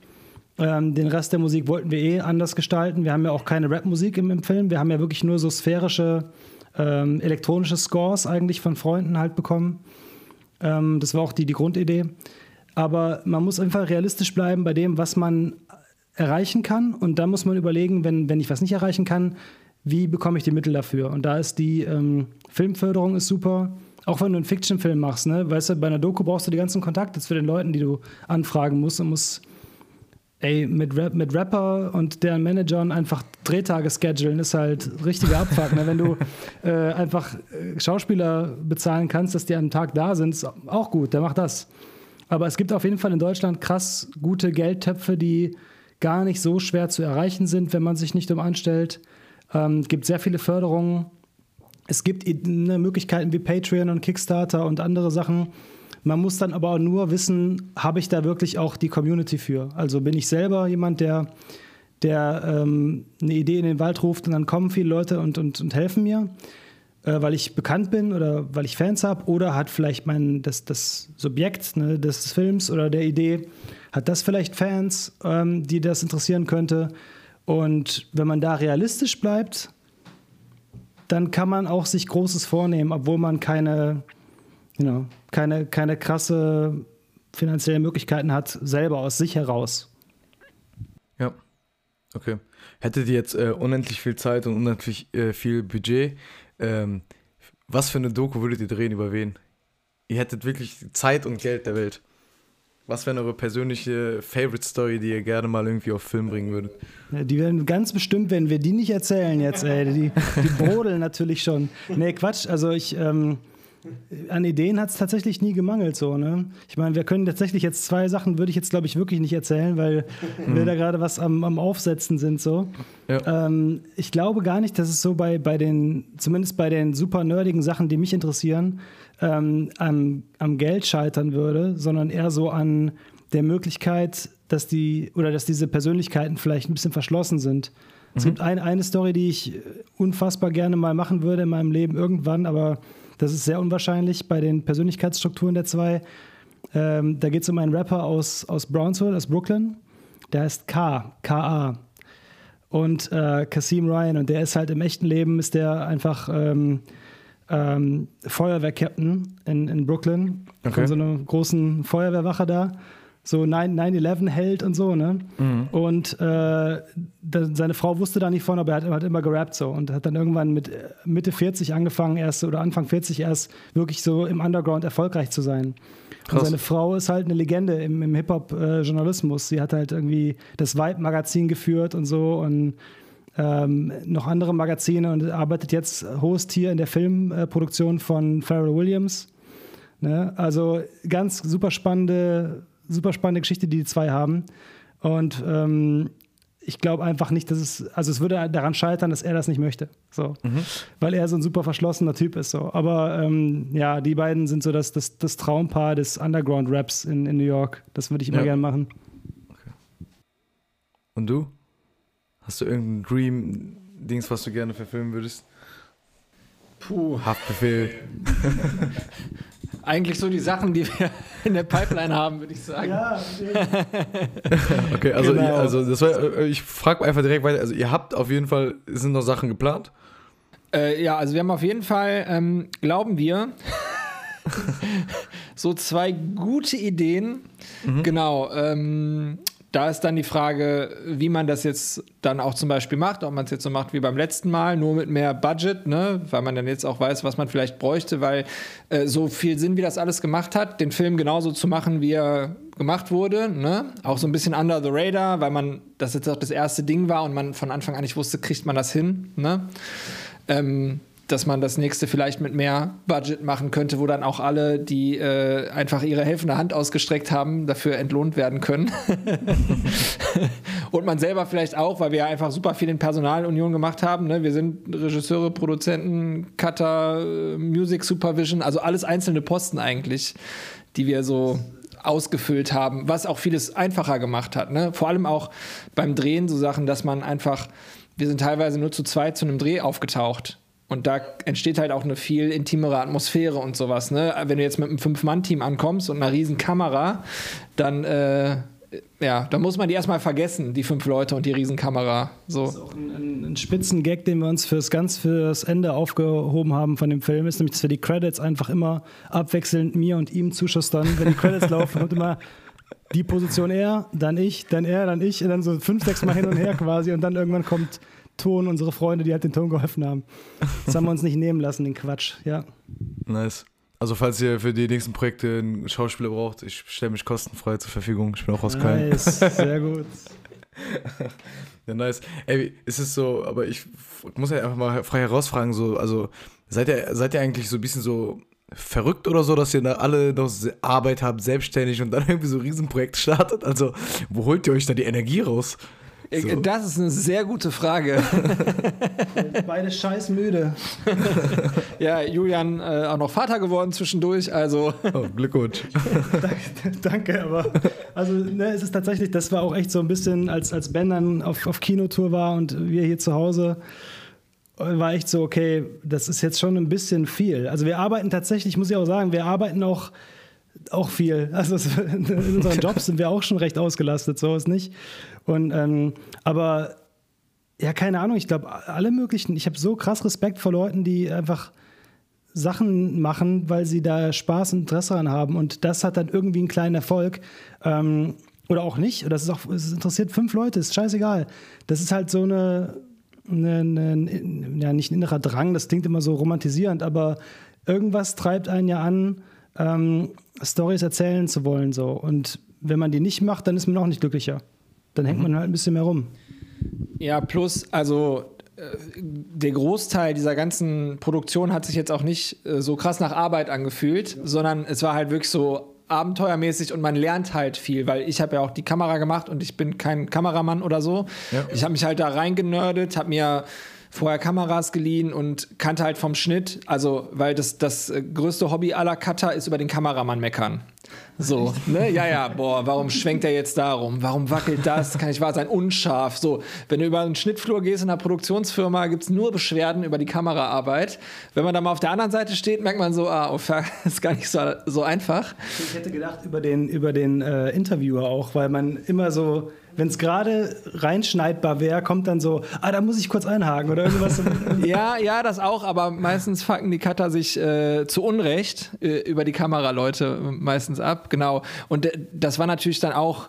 Ähm, den Rest der Musik wollten wir eh anders gestalten. Wir haben ja auch keine Rap-Musik im, im, Film. Wir haben ja wirklich nur so sphärische, ähm, elektronische Scores eigentlich von Freunden halt bekommen. Ähm, das war auch die, die Grundidee. Aber man muss einfach realistisch bleiben bei dem, was man erreichen kann. Und da muss man überlegen, wenn, wenn ich was nicht erreichen kann, wie bekomme ich die Mittel dafür? Und da ist die ähm, Filmförderung ist super. Auch wenn du einen Fiction-Film machst, ne? Weißt du, bei einer Doku brauchst du die ganzen Kontakte zu den Leuten, die du anfragen musst und musst ey, mit, Rap, mit Rapper und deren Managern einfach Drehtage schedulen, ist halt richtiger Abfuck. ne? Wenn du äh, einfach äh, Schauspieler bezahlen kannst, dass die am Tag da sind, ist auch gut, der macht das. Aber es gibt auf jeden Fall in Deutschland krass gute Geldtöpfe, die gar nicht so schwer zu erreichen sind, wenn man sich nicht um anstellt. Ähm, es gibt sehr viele Förderungen. Es gibt ne, Möglichkeiten wie Patreon und Kickstarter und andere Sachen. Man muss dann aber nur wissen, habe ich da wirklich auch die Community für? Also bin ich selber jemand, der, der ähm, eine Idee in den Wald ruft und dann kommen viele Leute und, und, und helfen mir, äh, weil ich bekannt bin oder weil ich Fans habe oder hat vielleicht mein, das, das Subjekt ne, des Films oder der Idee hat das vielleicht Fans, ähm, die das interessieren könnte? Und wenn man da realistisch bleibt, dann kann man auch sich Großes vornehmen, obwohl man keine, you know, keine, keine krasse finanzielle Möglichkeiten hat, selber aus sich heraus. Ja, okay. Hättet ihr jetzt äh, unendlich viel Zeit und unendlich äh, viel Budget, ähm, was für eine Doku würdet ihr drehen über wen? Ihr hättet wirklich Zeit und Geld der Welt. Was wäre eure persönliche Favorite Story, die ihr gerne mal irgendwie auf Film bringen würdet? Ja, die werden ganz bestimmt, wenn wir die nicht erzählen jetzt, ey. Die, die brodeln natürlich schon. Nee, Quatsch. Also ich, ähm, an Ideen hat es tatsächlich nie gemangelt so, ne? Ich meine, wir können tatsächlich jetzt zwei Sachen, würde ich jetzt, glaube ich, wirklich nicht erzählen, weil mhm. wir da gerade was am, am, Aufsetzen sind so. Ja. Ähm, ich glaube gar nicht, dass es so bei, bei den, zumindest bei den super nerdigen Sachen, die mich interessieren, ähm, am, am Geld scheitern würde, sondern eher so an der Möglichkeit, dass die oder dass diese Persönlichkeiten vielleicht ein bisschen verschlossen sind. Mhm. Es gibt ein, eine Story, die ich unfassbar gerne mal machen würde in meinem Leben irgendwann, aber das ist sehr unwahrscheinlich bei den Persönlichkeitsstrukturen der zwei. Ähm, da geht es um einen Rapper aus, aus Brownsville, aus Brooklyn. Der heißt K, K-A. Und äh, Kasim Ryan. Und der ist halt im echten Leben, ist der einfach ähm, ähm, Feuerwehrkapitän in, in Brooklyn. Okay. Von so einer großen Feuerwehrwache da. So 9-11-Held und so, ne? Mhm. Und äh, da, seine Frau wusste da nicht von, aber er hat, hat, immer gerappt so und hat dann irgendwann mit äh, Mitte 40 angefangen, erst oder Anfang 40 erst wirklich so im Underground erfolgreich zu sein. Krass. Und seine Frau ist halt eine Legende im, im Hip-Hop-Journalismus. Sie hat halt irgendwie das Vibe-Magazin geführt und so und ähm, noch andere Magazine und arbeitet jetzt Host hier in der Filmproduktion von Pharrell Williams. Ne? Also ganz super spannende, super spannende Geschichte, die die zwei haben. Und ähm, ich glaube einfach nicht, dass es, also es würde daran scheitern, dass er das nicht möchte. So. Mhm. Weil er so ein super verschlossener Typ ist. So. Aber ähm, ja, die beiden sind so das, das, das Traumpaar des Underground-Raps in, in New York. Das würde ich immer ja. gerne machen. Okay. Und du? Hast du irgendein Dream-Dings, was du gerne verfilmen würdest? Puh. Haftbefehl. eigentlich so die Sachen, die wir in der Pipeline haben, würde ich sagen. Ja, okay, also, genau. also das war, ich frage einfach direkt weiter. Also ihr habt auf jeden Fall, sind noch Sachen geplant? Äh, ja, also wir haben auf jeden Fall, ähm, glauben wir, so zwei gute Ideen. Mhm. Genau. Ähm, da ist dann die Frage, wie man das jetzt dann auch zum Beispiel macht, ob man es jetzt so macht wie beim letzten Mal, nur mit mehr Budget, ne? weil man dann jetzt auch weiß, was man vielleicht bräuchte, weil äh, so viel Sinn, wie das alles gemacht hat, den Film genauso zu machen, wie er gemacht wurde, ne? auch so ein bisschen under the radar, weil man das jetzt auch das erste Ding war und man von Anfang an nicht wusste, kriegt man das hin. Ne? Ähm, dass man das nächste vielleicht mit mehr Budget machen könnte, wo dann auch alle, die äh, einfach ihre helfende Hand ausgestreckt haben, dafür entlohnt werden können. und man selber vielleicht auch, weil wir einfach super viel in Personalunion gemacht haben. Ne? Wir sind Regisseure, Produzenten, Cutter, äh, Music Supervision, also alles einzelne Posten eigentlich, die wir so ausgefüllt haben, was auch vieles einfacher gemacht hat. Ne? Vor allem auch beim Drehen so Sachen, dass man einfach, wir sind teilweise nur zu zweit zu einem Dreh aufgetaucht und da entsteht halt auch eine viel intimere Atmosphäre und sowas. Ne? Wenn du jetzt mit einem Fünf-Mann-Team ankommst und einer riesen Kamera, dann, äh, ja, dann muss man die erstmal vergessen, die fünf Leute und die Riesenkamera. So. Das ist auch ein, ein, ein Spitzengag, den wir uns fürs ganz fürs Ende aufgehoben haben von dem Film, ist nämlich, dass wir die Credits einfach immer abwechselnd mir und ihm zuschustern. Wenn die Credits laufen, kommt immer die Position er, dann ich, dann er, dann ich, und dann so fünf, sechs Mal hin und her quasi und dann irgendwann kommt Ton, unsere Freunde, die halt den Ton geholfen haben. Das haben wir uns nicht nehmen lassen, den Quatsch, ja. Nice. Also falls ihr für die nächsten Projekte einen Schauspieler braucht, ich stelle mich kostenfrei zur Verfügung. Ich bin auch aus Köln. Nice, sehr gut. ja, nice. Ey, ist es so, aber ich muss ja einfach mal frei herausfragen, so, also seid ihr, seid ihr eigentlich so ein bisschen so verrückt oder so, dass ihr da alle noch Arbeit habt, selbstständig und dann irgendwie so ein Riesenprojekt startet? Also, wo holt ihr euch da die Energie raus? So. Das ist eine sehr gute Frage. Beide scheiß müde. ja, Julian äh, auch noch Vater geworden zwischendurch, also. Oh, Glückwunsch. danke, danke, aber also ne, es ist tatsächlich, das war auch echt so ein bisschen, als, als Ben dann auf, auf Kinotour war und wir hier zu Hause war echt so, okay, das ist jetzt schon ein bisschen viel. Also wir arbeiten tatsächlich, muss ich auch sagen, wir arbeiten auch auch viel. Also in unseren Jobs sind wir auch schon recht ausgelastet, so ist nicht. Und ähm, aber ja, keine Ahnung, ich glaube, alle möglichen, ich habe so krass Respekt vor Leuten, die einfach Sachen machen, weil sie da Spaß und Interesse dran haben. Und das hat dann irgendwie einen kleinen Erfolg. Ähm, oder auch nicht. Das ist auch, es interessiert fünf Leute, ist scheißegal. Das ist halt so eine, eine, eine, ja, nicht ein innerer Drang, das klingt immer so romantisierend, aber irgendwas treibt einen ja an, ähm, Stories erzählen zu wollen. So. Und wenn man die nicht macht, dann ist man auch nicht glücklicher. Dann hängt mhm. man halt ein bisschen mehr rum. Ja, plus, also äh, der Großteil dieser ganzen Produktion hat sich jetzt auch nicht äh, so krass nach Arbeit angefühlt, ja. sondern es war halt wirklich so abenteuermäßig und man lernt halt viel, weil ich habe ja auch die Kamera gemacht und ich bin kein Kameramann oder so. Ja. Ich habe mich halt da reingenördet, habe mir vorher Kameras geliehen und kannte halt vom Schnitt, also weil das, das äh, größte Hobby aller Cutter ist über den Kameramann meckern. So, ne? Ja, ja, boah, warum schwenkt er jetzt darum? Warum wackelt das? Kann nicht wahr sein? Unscharf. So, wenn du über einen Schnittflur gehst in einer Produktionsfirma, gibt es nur Beschwerden über die Kameraarbeit. Wenn man da mal auf der anderen Seite steht, merkt man so, ah, oh, ist gar nicht so, so einfach. Ich hätte gedacht, über den, über den äh, Interviewer auch, weil man immer so wenn es gerade reinschneidbar wäre, kommt dann so, ah, da muss ich kurz einhaken oder irgendwas. ja, ja, das auch, aber meistens fucken die Cutter sich äh, zu Unrecht äh, über die Kameraleute meistens ab, genau. Und äh, das war natürlich dann auch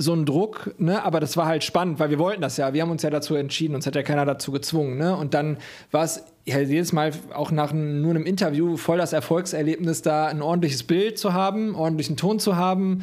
so ein Druck, ne? aber das war halt spannend, weil wir wollten das ja. Wir haben uns ja dazu entschieden, uns hat ja keiner dazu gezwungen. Ne? Und dann war es ja, jedes Mal auch nach nur einem Interview voll das Erfolgserlebnis, da ein ordentliches Bild zu haben, ordentlichen Ton zu haben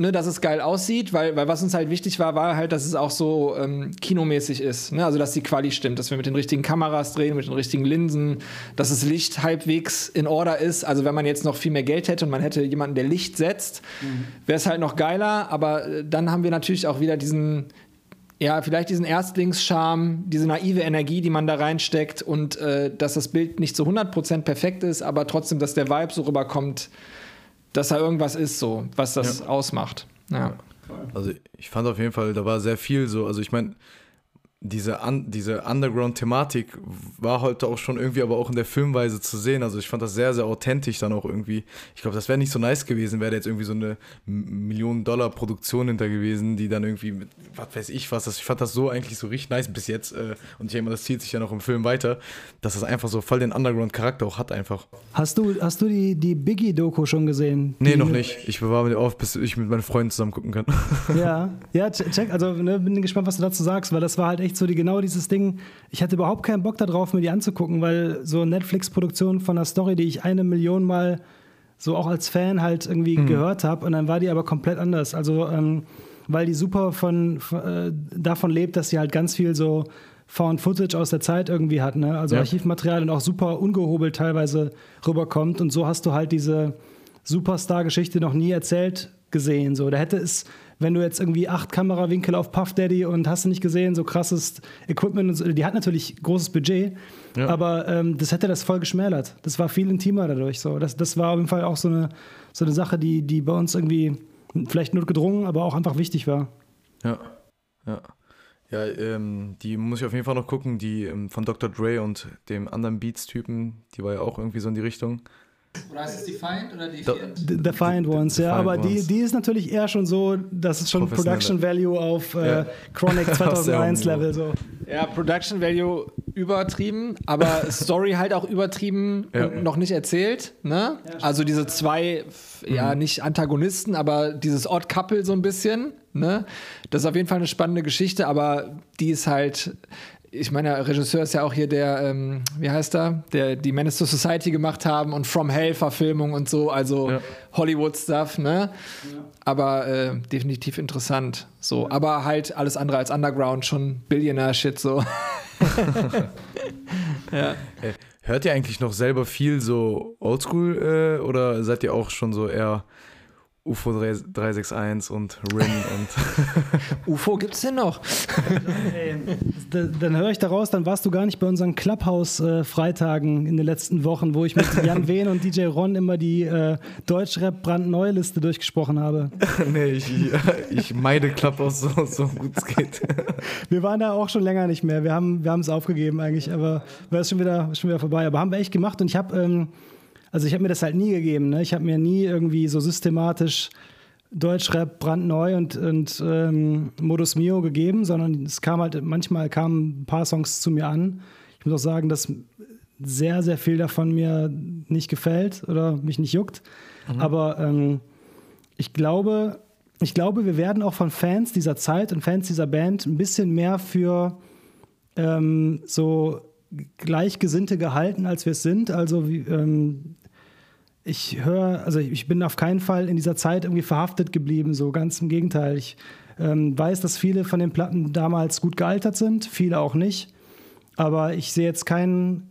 ne, dass es geil aussieht, weil, weil was uns halt wichtig war, war halt, dass es auch so ähm, kinomäßig ist. Ne? Also, dass die Quali stimmt, dass wir mit den richtigen Kameras drehen, mit den richtigen Linsen, dass das Licht halbwegs in Order ist. Also, wenn man jetzt noch viel mehr Geld hätte und man hätte jemanden, der Licht setzt, mhm. wäre es halt noch geiler. Aber äh, dann haben wir natürlich auch wieder diesen, ja, vielleicht diesen Erstlingsscharme, diese naive Energie, die man da reinsteckt und äh, dass das Bild nicht zu 100% perfekt ist, aber trotzdem, dass der Vibe so rüberkommt, dass da irgendwas ist, so, was das ja. ausmacht. Ja. Also ich fand auf jeden Fall, da war sehr viel so, also ich meine, diese, un diese Underground-Thematik war heute auch schon irgendwie aber auch in der Filmweise zu sehen. Also ich fand das sehr, sehr authentisch dann auch irgendwie. Ich glaube, das wäre nicht so nice gewesen, wäre jetzt irgendwie so eine Millionen-Dollar-Produktion hinter gewesen, die dann irgendwie mit, was weiß ich was, das, ich fand das so eigentlich so richtig nice bis jetzt. Äh, und ich denke mal, das zieht sich ja noch im Film weiter, dass das einfach so voll den Underground-Charakter auch hat einfach. Hast du, hast du die, die Biggie-Doku schon gesehen? Nee, die, noch nicht. Ich bewahre mir auf, bis ich mit meinen Freunden zusammen gucken kann. Ja, ja, check, also ne, bin gespannt, was du dazu sagst, weil das war halt echt so die genau dieses Ding. Ich hatte überhaupt keinen Bock darauf, mir die anzugucken, weil so Netflix-Produktion von einer Story, die ich eine Million Mal so auch als Fan halt irgendwie mhm. gehört habe und dann war die aber komplett anders. Also ähm, weil die super von, von äh, davon lebt, dass sie halt ganz viel so Found Footage aus der Zeit irgendwie hat, ne? Also ja. Archivmaterial und auch super ungehobelt teilweise rüberkommt und so hast du halt diese Superstar-Geschichte noch nie erzählt gesehen. So, da hätte es wenn du jetzt irgendwie acht Kamerawinkel auf Puff Daddy und hast du nicht gesehen, so krasses Equipment und so, die hat natürlich großes Budget, ja. aber ähm, das hätte das voll geschmälert. Das war viel intimer dadurch. So. Das, das war auf jeden Fall auch so eine, so eine Sache, die, die bei uns irgendwie vielleicht nur gedrungen, aber auch einfach wichtig war. Ja, ja. Ja, ähm, die muss ich auf jeden Fall noch gucken, die ähm, von Dr. Dre und dem anderen Beats-Typen, die war ja auch irgendwie so in die Richtung. Oder heißt es Defiant oder Defiant? Defiant Ones, ja. aber die, die ist natürlich eher schon so, das ist schon Production Value auf äh. Chronic 2001 Level. So. Ja, Production Value übertrieben, aber Story halt auch übertrieben ja. und noch nicht erzählt. Ne? Ja, also diese zwei, ja, mhm. nicht Antagonisten, aber dieses Odd Couple so ein bisschen. Ne? Das ist auf jeden Fall eine spannende Geschichte, aber die ist halt ich meine, der Regisseur ist ja auch hier der, ähm, wie heißt er, der die Menace to Society gemacht haben und From Hell Verfilmung und so, also ja. Hollywood-Stuff, ne? Ja. Aber äh, definitiv interessant. So, ja. aber halt alles andere als Underground, schon Billionaire-Shit so. ja. Hört ihr eigentlich noch selber viel so Oldschool äh, oder seid ihr auch schon so eher UFO 361 und Rin und. UFO gibt's denn noch? hey, dann höre ich daraus, dann warst du gar nicht bei unseren Clubhouse-Freitagen in den letzten Wochen, wo ich mit Jan Wehn und DJ Ron immer die äh, Deutschrap brandneue Liste durchgesprochen habe. nee, ich, ich meide Clubhouse so, so gut es geht. wir waren da auch schon länger nicht mehr. Wir haben wir es aufgegeben eigentlich, aber war schon wieder, schon wieder vorbei. Aber haben wir echt gemacht und ich habe. Ähm, also ich habe mir das halt nie gegeben. Ne? Ich habe mir nie irgendwie so systematisch Deutschrap brandneu und, und ähm, Modus Mio gegeben, sondern es kam halt, manchmal kamen ein paar Songs zu mir an. Ich muss auch sagen, dass sehr, sehr viel davon mir nicht gefällt oder mich nicht juckt. Mhm. Aber ähm, ich glaube, ich glaube, wir werden auch von Fans dieser Zeit und Fans dieser Band ein bisschen mehr für ähm, so Gleichgesinnte gehalten, als wir es sind. Also wie, ähm, ich höre, also ich bin auf keinen Fall in dieser Zeit irgendwie verhaftet geblieben, so ganz im Gegenteil. Ich ähm, weiß, dass viele von den Platten damals gut gealtert sind, viele auch nicht. Aber ich sehe jetzt keinen,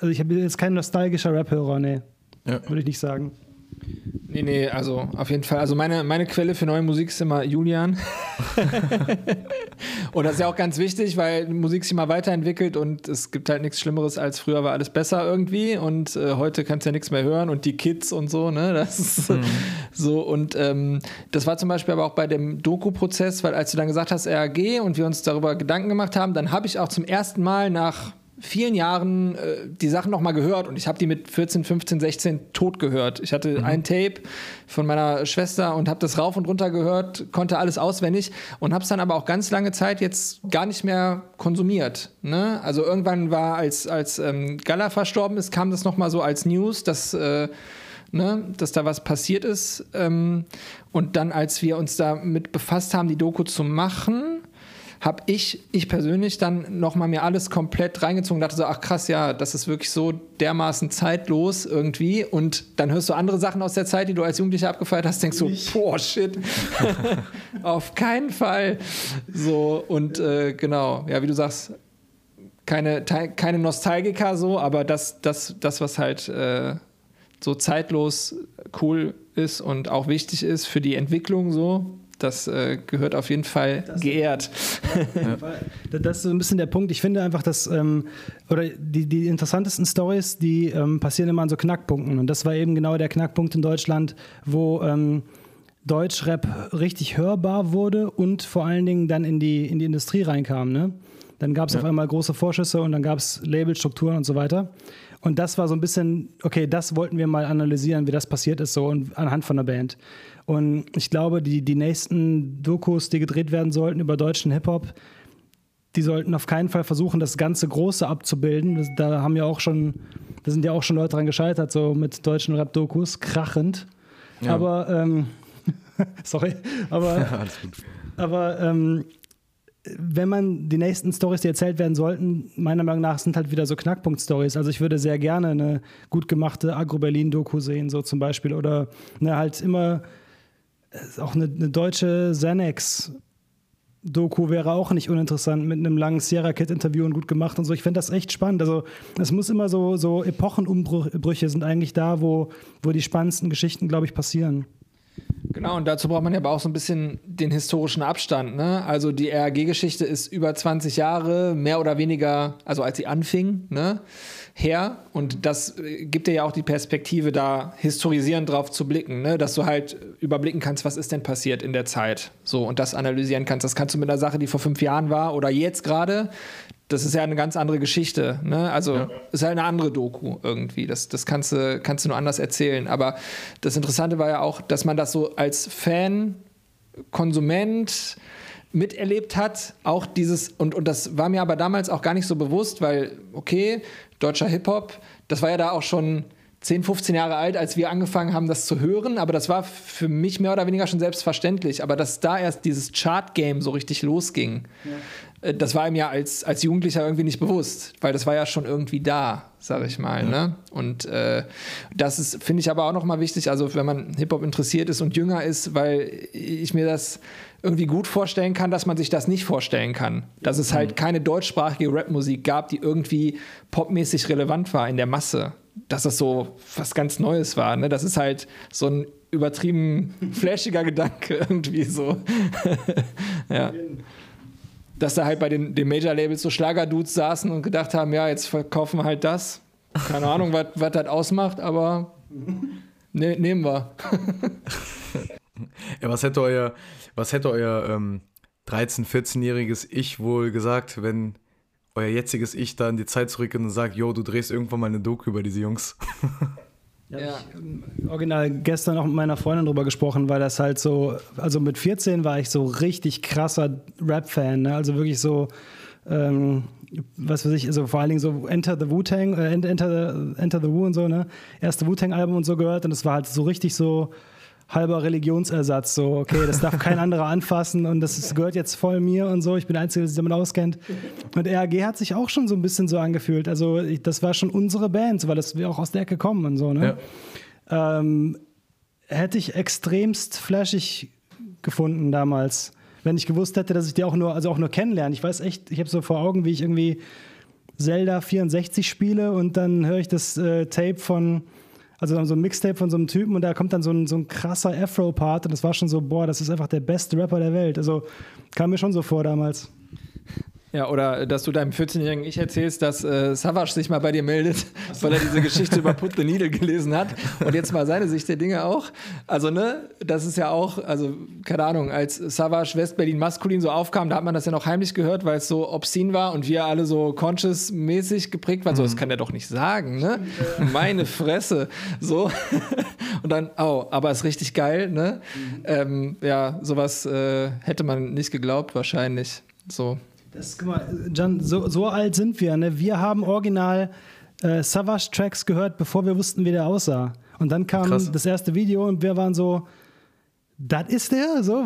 also ich habe jetzt kein nostalgischer Rap-Hörer, nee. Ja. Würde ich nicht sagen. Nee, nee, also auf jeden Fall. Also meine, meine Quelle für neue Musik ist immer Julian. und das ist ja auch ganz wichtig, weil Musik sich immer weiterentwickelt und es gibt halt nichts Schlimmeres als früher war alles besser irgendwie und äh, heute kannst du ja nichts mehr hören und die Kids und so, ne? Das ist mhm. so. Und ähm, das war zum Beispiel aber auch bei dem Doku-Prozess, weil als du dann gesagt hast, RAG und wir uns darüber Gedanken gemacht haben, dann habe ich auch zum ersten Mal nach vielen Jahren äh, die Sachen nochmal gehört und ich habe die mit 14, 15, 16 tot gehört. Ich hatte mhm. ein Tape von meiner Schwester und habe das rauf und runter gehört, konnte alles auswendig und habe es dann aber auch ganz lange Zeit jetzt gar nicht mehr konsumiert. Ne? Also irgendwann war, als, als ähm, Gala verstorben ist, kam das nochmal so als News, dass... Äh, Ne, dass da was passiert ist. Ähm, und dann, als wir uns damit befasst haben, die Doku zu machen, habe ich, ich persönlich dann nochmal mir alles komplett reingezogen und dachte so, ach krass, ja, das ist wirklich so dermaßen zeitlos irgendwie. Und dann hörst du andere Sachen aus der Zeit, die du als Jugendlicher abgefeiert hast, denkst du, so, boah, shit, auf keinen Fall. So, und äh, genau, ja, wie du sagst, keine, keine Nostalgiker so, aber das, das, das was halt äh, so zeitlos cool ist und auch wichtig ist für die Entwicklung so, das äh, gehört auf jeden Fall das, geehrt. Ja. Das ist so ein bisschen der Punkt. Ich finde einfach, dass ähm, oder die, die interessantesten Stories, die ähm, passieren immer an so Knackpunkten. Und das war eben genau der Knackpunkt in Deutschland, wo ähm, Deutschrap richtig hörbar wurde und vor allen Dingen dann in die, in die Industrie reinkam. Ne? Dann gab es ja. auf einmal große Vorschüsse und dann gab es Labelstrukturen und so weiter. Und das war so ein bisschen, okay, das wollten wir mal analysieren, wie das passiert ist, so und anhand von der Band. Und ich glaube, die, die nächsten Dokus, die gedreht werden sollten über deutschen Hip-Hop, die sollten auf keinen Fall versuchen, das ganze Große abzubilden. Das, da haben ja auch schon, da sind ja auch schon Leute dran gescheitert, so mit deutschen Rap-Dokus, krachend. Ja. Aber, ähm, sorry, aber, ja, aber ähm, wenn man die nächsten Stories, die erzählt werden sollten, meiner Meinung nach sind halt wieder so Knackpunkt-Stories. Also ich würde sehr gerne eine gut gemachte Agro-Berlin-Doku sehen, so zum Beispiel. Oder ne, halt immer auch eine, eine deutsche Xanax Doku wäre auch nicht uninteressant mit einem langen Sierra Kid Interview und gut gemacht und so. Ich finde das echt spannend. Also es muss immer so, so Epochenumbrüche sind eigentlich da, wo, wo die spannendsten Geschichten, glaube ich, passieren. Genau, und dazu braucht man ja aber auch so ein bisschen den historischen Abstand. Ne? Also die RAG-Geschichte ist über 20 Jahre, mehr oder weniger, also als sie anfing, ne, her. Und das äh, gibt dir ja auch die Perspektive, da historisierend drauf zu blicken, ne? dass du halt überblicken kannst, was ist denn passiert in der Zeit. So, und das analysieren kannst. Das kannst du mit einer Sache, die vor fünf Jahren war oder jetzt gerade, das ist ja eine ganz andere Geschichte. Ne? Also ja. ist halt eine andere Doku irgendwie. Das, das kannst, du, kannst du nur anders erzählen. Aber das Interessante war ja auch, dass man das so als Fan, Konsument miterlebt hat. Auch dieses, und, und das war mir aber damals auch gar nicht so bewusst, weil, okay, deutscher Hip-Hop, das war ja da auch schon 10, 15 Jahre alt, als wir angefangen haben, das zu hören. Aber das war für mich mehr oder weniger schon selbstverständlich. Aber dass da erst dieses Chart-Game so richtig losging, ja. Äh, das war ihm ja als, als Jugendlicher irgendwie nicht bewusst, weil das war ja schon irgendwie da, sag ich mal. Ja. Ne? Und äh, das ist, finde ich aber auch nochmal wichtig, also wenn man Hip-Hop interessiert ist und jünger ist, weil ich mir das irgendwie gut vorstellen kann, dass man sich das nicht vorstellen kann. Dass es halt mhm. keine deutschsprachige Rapmusik gab, die irgendwie popmäßig relevant war in der Masse. Dass das so was ganz Neues war. Ne? Das ist halt so ein übertrieben flashiger Gedanke irgendwie so. ja. Dass da halt bei den, den Major-Labels so Schlagerdudes saßen und gedacht haben, ja, jetzt verkaufen wir halt das. Keine Ahnung, was das ausmacht, aber ne, nehmen wir. ja, was hätte euer, was hätte euer ähm, 13-, 14-jähriges Ich wohl gesagt, wenn euer jetziges Ich da in die Zeit zurückgeht und sagt, yo, du drehst irgendwann mal eine Doku über diese Jungs? Ja, ja. Ich, ähm, original gestern auch mit meiner Freundin drüber gesprochen, weil das halt so, also mit 14 war ich so richtig krasser Rap-Fan, ne? also wirklich so, ähm, was weiß ich, also vor allen Dingen so Enter the Wu-Tang, äh, Enter, the, Enter the Wu und so, ne, erste Wu-Tang-Album und so gehört und es war halt so richtig so, halber Religionsersatz. So, okay, das darf kein anderer anfassen und das ist, gehört jetzt voll mir und so. Ich bin der Einzige, der sich damit auskennt. Und RAG hat sich auch schon so ein bisschen so angefühlt. Also, ich, das war schon unsere Band, weil das wir auch aus der Ecke kommen und so. Ne? Ja. Ähm, hätte ich extremst flashig gefunden damals, wenn ich gewusst hätte, dass ich die auch nur, also auch nur kennenlerne. Ich weiß echt, ich habe so vor Augen, wie ich irgendwie Zelda 64 spiele und dann höre ich das äh, Tape von also so ein Mixtape von so einem Typen und da kommt dann so ein, so ein krasser Afro-Part und das war schon so, boah, das ist einfach der beste Rapper der Welt. Also kam mir schon so vor damals. Ja, oder dass du deinem 14-jährigen Ich erzählst, dass äh, Savage sich mal bei dir meldet, weil er diese Geschichte über Put the Needle gelesen hat. Und jetzt mal seine Sicht der Dinge auch. Also, ne, das ist ja auch, also, keine Ahnung, als Savage Westberlin maskulin so aufkam, da hat man das ja noch heimlich gehört, weil es so obscene war und wir alle so conscious-mäßig geprägt waren. Mhm. So, das kann er doch nicht sagen, ne? Meine Fresse. So. und dann, oh, aber ist richtig geil, ne? Mhm. Ähm, ja, sowas äh, hätte man nicht geglaubt, wahrscheinlich. So. Das, guck mal, Jan, so, so alt sind wir. Ne? Wir haben original äh, Savage-Tracks gehört, bevor wir wussten, wie der aussah. Und dann kam Krass. das erste Video und wir waren so, das ist der? So,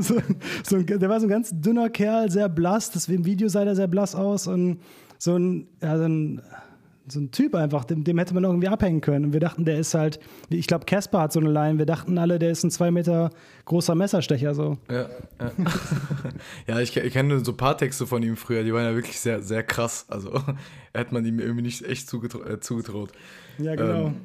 so, so, der war so ein ganz dünner Kerl, sehr blass. Das, Im Video sah der sehr blass aus und so ein, ja, so ein so ein Typ einfach, dem, dem, hätte man irgendwie abhängen können. Und wir dachten, der ist halt, ich glaube, Casper hat so eine Line, wir dachten alle, der ist ein zwei Meter großer Messerstecher so. Ja, ja. ja ich, ich kenne so ein paar Texte von ihm früher, die waren ja wirklich sehr, sehr krass. Also hätte man ihm irgendwie nicht echt zugetro äh, zugetraut. Ja, genau. Ähm,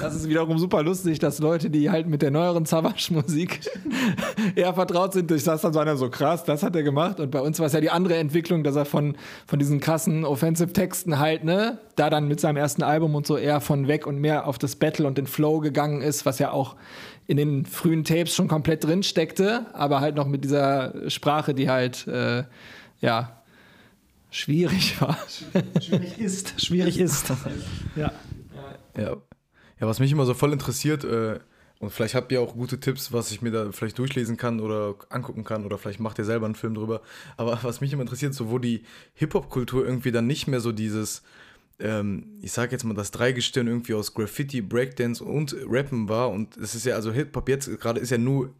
Das ist wiederum super lustig, dass Leute, die halt mit der neueren Savage-Musik eher vertraut sind, durch das dann so einer so krass, das hat er gemacht. Und bei uns war es ja die andere Entwicklung, dass er von, von diesen krassen Offensive-Texten halt, ne, da dann mit seinem ersten Album und so eher von weg und mehr auf das Battle und den Flow gegangen ist, was ja auch in den frühen Tapes schon komplett drin steckte, aber halt noch mit dieser Sprache, die halt, äh, ja, schwierig war. Schwierig ist. Schwierig ist. ja. ja. Ja, was mich immer so voll interessiert, äh, und vielleicht habt ihr auch gute Tipps, was ich mir da vielleicht durchlesen kann oder angucken kann oder vielleicht macht ihr selber einen Film drüber. Aber was mich immer interessiert, so wo die Hip-Hop-Kultur irgendwie dann nicht mehr so dieses, ähm, ich sag jetzt mal, das Dreigestirn irgendwie aus Graffiti, Breakdance und Rappen war. Und es ist ja, also Hip-Hop jetzt gerade ist ja nur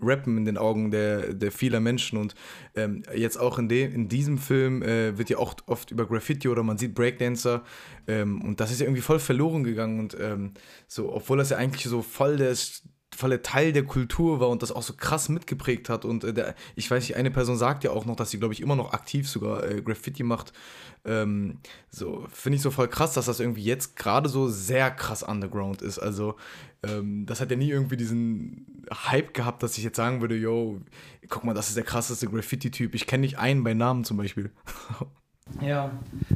Rappen in den Augen der, der vieler Menschen. Und ähm, jetzt auch in, dem, in diesem Film äh, wird ja auch oft über Graffiti oder man sieht Breakdancer. Ähm, und das ist ja irgendwie voll verloren gegangen. Und ähm, so, obwohl das ja eigentlich so voll der, voll Teil der Kultur war und das auch so krass mitgeprägt hat. Und äh, der, ich weiß nicht, eine Person sagt ja auch noch, dass sie, glaube ich, immer noch aktiv sogar äh, Graffiti macht. Ähm, so, finde ich so voll krass, dass das irgendwie jetzt gerade so sehr krass underground ist. Also, ähm, das hat ja nie irgendwie diesen Hype gehabt, dass ich jetzt sagen würde, yo, guck mal, das ist der krasseste Graffiti-Typ. Ich kenne nicht einen bei Namen zum Beispiel. Ja,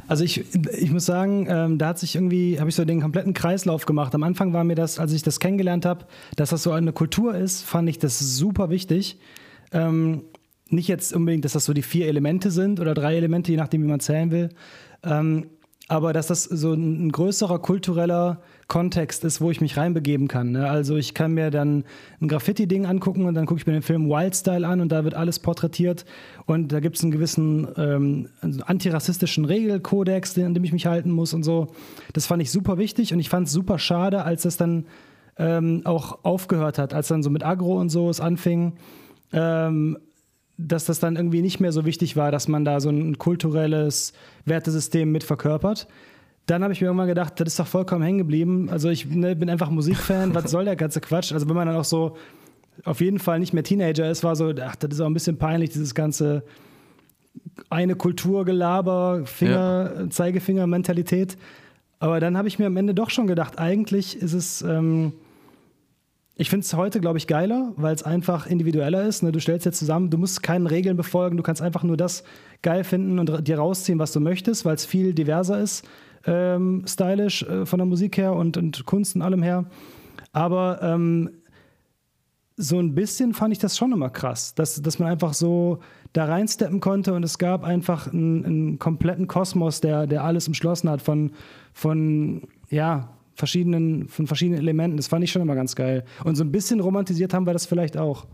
also ich, ich muss sagen, ähm, da hat sich irgendwie, habe ich so den kompletten Kreislauf gemacht. Am Anfang war mir das, als ich das kennengelernt habe, dass das so eine Kultur ist, fand ich das super wichtig. Ähm, nicht jetzt unbedingt, dass das so die vier Elemente sind oder drei Elemente, je nachdem, wie man zählen will. Ähm, aber dass das so ein größerer kultureller Kontext ist, wo ich mich reinbegeben kann. Ne? Also ich kann mir dann ein Graffiti-Ding angucken und dann gucke ich mir den Film Wildstyle an und da wird alles porträtiert und da gibt es einen gewissen ähm, antirassistischen Regelkodex, an dem ich mich halten muss und so. Das fand ich super wichtig und ich fand es super schade, als das dann ähm, auch aufgehört hat, als dann so mit Agro und so es anfing. Ähm, dass das dann irgendwie nicht mehr so wichtig war, dass man da so ein kulturelles Wertesystem mit verkörpert. Dann habe ich mir irgendwann gedacht, das ist doch vollkommen hängen geblieben. Also ich ne, bin einfach Musikfan, was soll der ganze Quatsch? Also wenn man dann auch so auf jeden Fall nicht mehr Teenager ist, war so, ach, das ist auch ein bisschen peinlich, dieses ganze eine Kulturgelaber, Finger, ja. Zeigefinger-Mentalität. Aber dann habe ich mir am Ende doch schon gedacht, eigentlich ist es ähm, ich finde es heute, glaube ich, geiler, weil es einfach individueller ist. Ne? Du stellst jetzt zusammen, du musst keinen Regeln befolgen, du kannst einfach nur das geil finden und dir rausziehen, was du möchtest, weil es viel diverser ist, ähm, stylisch äh, von der Musik her und, und Kunst und allem her. Aber ähm, so ein bisschen fand ich das schon immer krass, dass, dass man einfach so da reinsteppen konnte und es gab einfach einen, einen kompletten Kosmos, der, der alles umschlossen hat von, von ja, verschiedenen, von verschiedenen Elementen. Das fand ich schon immer ganz geil. Und so ein bisschen romantisiert haben wir das vielleicht auch.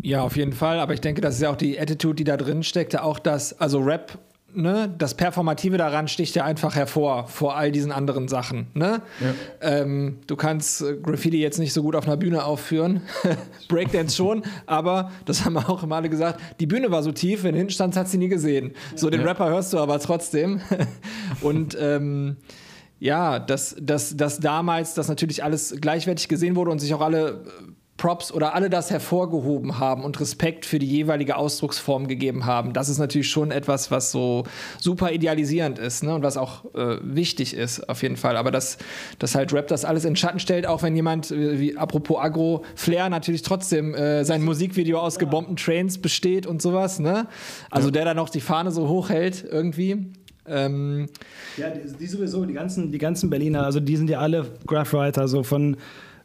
Ja, auf jeden Fall. Aber ich denke, das ist ja auch die Attitude, die da drin steckte. Auch das, also Rap, ne, das Performative daran sticht ja einfach hervor vor all diesen anderen Sachen. Ne? Ja. Ähm, du kannst äh, Graffiti jetzt nicht so gut auf einer Bühne aufführen. Breakdance schon, aber das haben wir auch immer alle gesagt. Die Bühne war so tief, wenn du hinstandst, hat sie nie gesehen. So den ja. Rapper hörst du aber trotzdem. Und ähm, ja, dass, dass, dass damals das natürlich alles gleichwertig gesehen wurde und sich auch alle äh, Props oder alle das hervorgehoben haben und Respekt für die jeweilige Ausdrucksform gegeben haben. Das ist natürlich schon etwas, was so super idealisierend ist ne? und was auch äh, wichtig ist, auf jeden Fall. Aber dass, dass halt Rap das alles in Schatten stellt, auch wenn jemand, äh, wie apropos Agro, Flair natürlich trotzdem äh, sein Musikvideo aus gebombten Trains besteht und sowas. Ne? Also ja. der dann noch die Fahne so hochhält irgendwie. Ähm, ja, die, die, sowieso, die ganzen, die ganzen Berliner, also die sind ja alle Graphwriter, so von,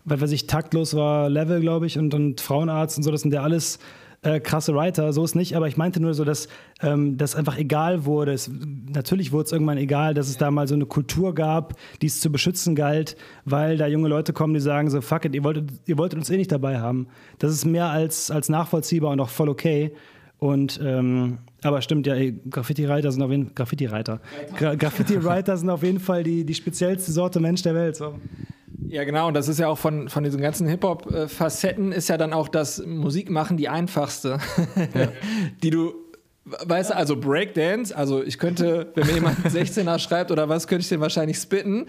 was weiß ich, taktlos war Level, glaube ich, und, und Frauenarzt und so, das sind ja alles äh, krasse Writer, so ist nicht, aber ich meinte nur so, dass ähm, das einfach egal wurde. Es, natürlich wurde es irgendwann egal, dass es da mal so eine Kultur gab, die es zu beschützen galt, weil da junge Leute kommen, die sagen so, fuck it, ihr wolltet, ihr wolltet uns eh nicht dabei haben. Das ist mehr als, als nachvollziehbar und auch voll okay. Und ähm, aber stimmt, ja, Graffiti-Writer sind auf jeden Graffiti-Writer. Gra Graffiti-Writer sind auf jeden Fall die, die speziellste Sorte Mensch der Welt. So. Ja, genau, und das ist ja auch von, von diesen ganzen Hip-Hop-Facetten ist ja dann auch das Musikmachen die einfachste, ja. die du Weißt du, also Breakdance, also ich könnte, wenn mir jemand 16er schreibt oder was, könnte ich den wahrscheinlich spitten.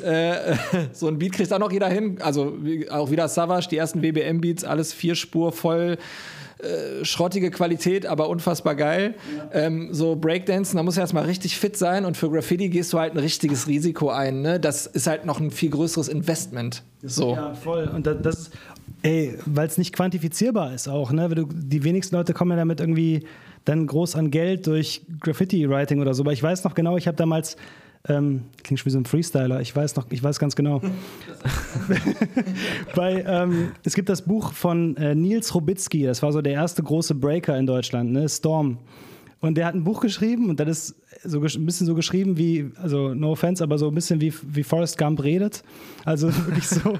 Äh, so ein Beat kriegt auch noch jeder hin. Also wie, auch wieder Savage, die ersten WBM-Beats, alles vier Spur voll. Äh, schrottige Qualität, aber unfassbar geil. Ja. Ähm, so Breakdancen, da muss ja erstmal richtig fit sein und für Graffiti gehst du halt ein richtiges Risiko ein. Ne? Das ist halt noch ein viel größeres Investment. So. Ja, voll. Und das, das ey, weil es nicht quantifizierbar ist auch. Ne? Du, die wenigsten Leute kommen ja damit irgendwie dann groß an Geld durch Graffiti-Writing oder so. Aber ich weiß noch genau, ich habe damals ähm, klingt schon wie so ein Freestyler. Ich weiß noch, ich weiß ganz genau. Bei, ähm, es gibt das Buch von äh, Nils Robitzky, das war so der erste große Breaker in Deutschland, ne? Storm. Und der hat ein Buch geschrieben und das ist so ein bisschen so geschrieben wie, also no offense, aber so ein bisschen wie, wie Forrest Gump redet. Also wirklich so,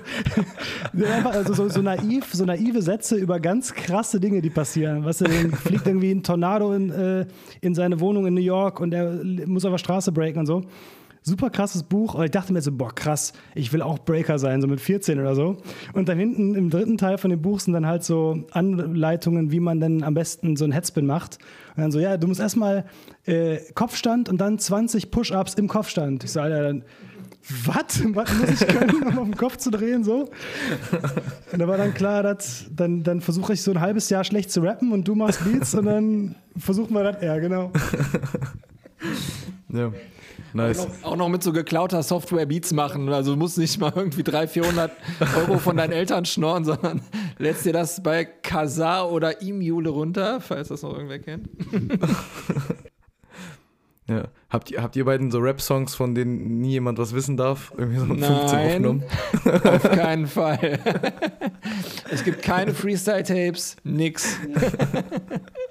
also so, so, naiv, so naive Sätze über ganz krasse Dinge, die passieren. Was weißt du, fliegt irgendwie ein Tornado in, äh, in seine Wohnung in New York und er muss auf der Straße breaken und so super krasses Buch. Und ich dachte mir so, boah, krass, ich will auch Breaker sein, so mit 14 oder so. Und dann hinten im dritten Teil von dem Buch sind dann halt so Anleitungen, wie man dann am besten so einen Headspin macht. Und dann so, ja, du musst erstmal äh, Kopfstand und dann 20 Push-Ups im Kopfstand. Ich so, Alter, dann was? Was muss ich können, um auf den Kopf zu drehen? So? Und da war dann klar, dass dann, dann versuche ich so ein halbes Jahr schlecht zu rappen und du machst Beats und dann versuchen wir das. Ja, genau. Ja. Nice. Auch noch, auch noch, mit so geklauter Software Beats machen. Also du musst nicht mal irgendwie 300, 400 Euro von deinen Eltern schnorren, sondern lädst dir das bei Kazaa oder Emule runter, falls das noch irgendwer kennt. Ja. Habt ihr, habt ihr beiden so Rap-Songs, von denen nie jemand was wissen darf? Irgendwie so 15 aufgenommen? Auf keinen Fall. es gibt keine Freestyle-Tapes, nix.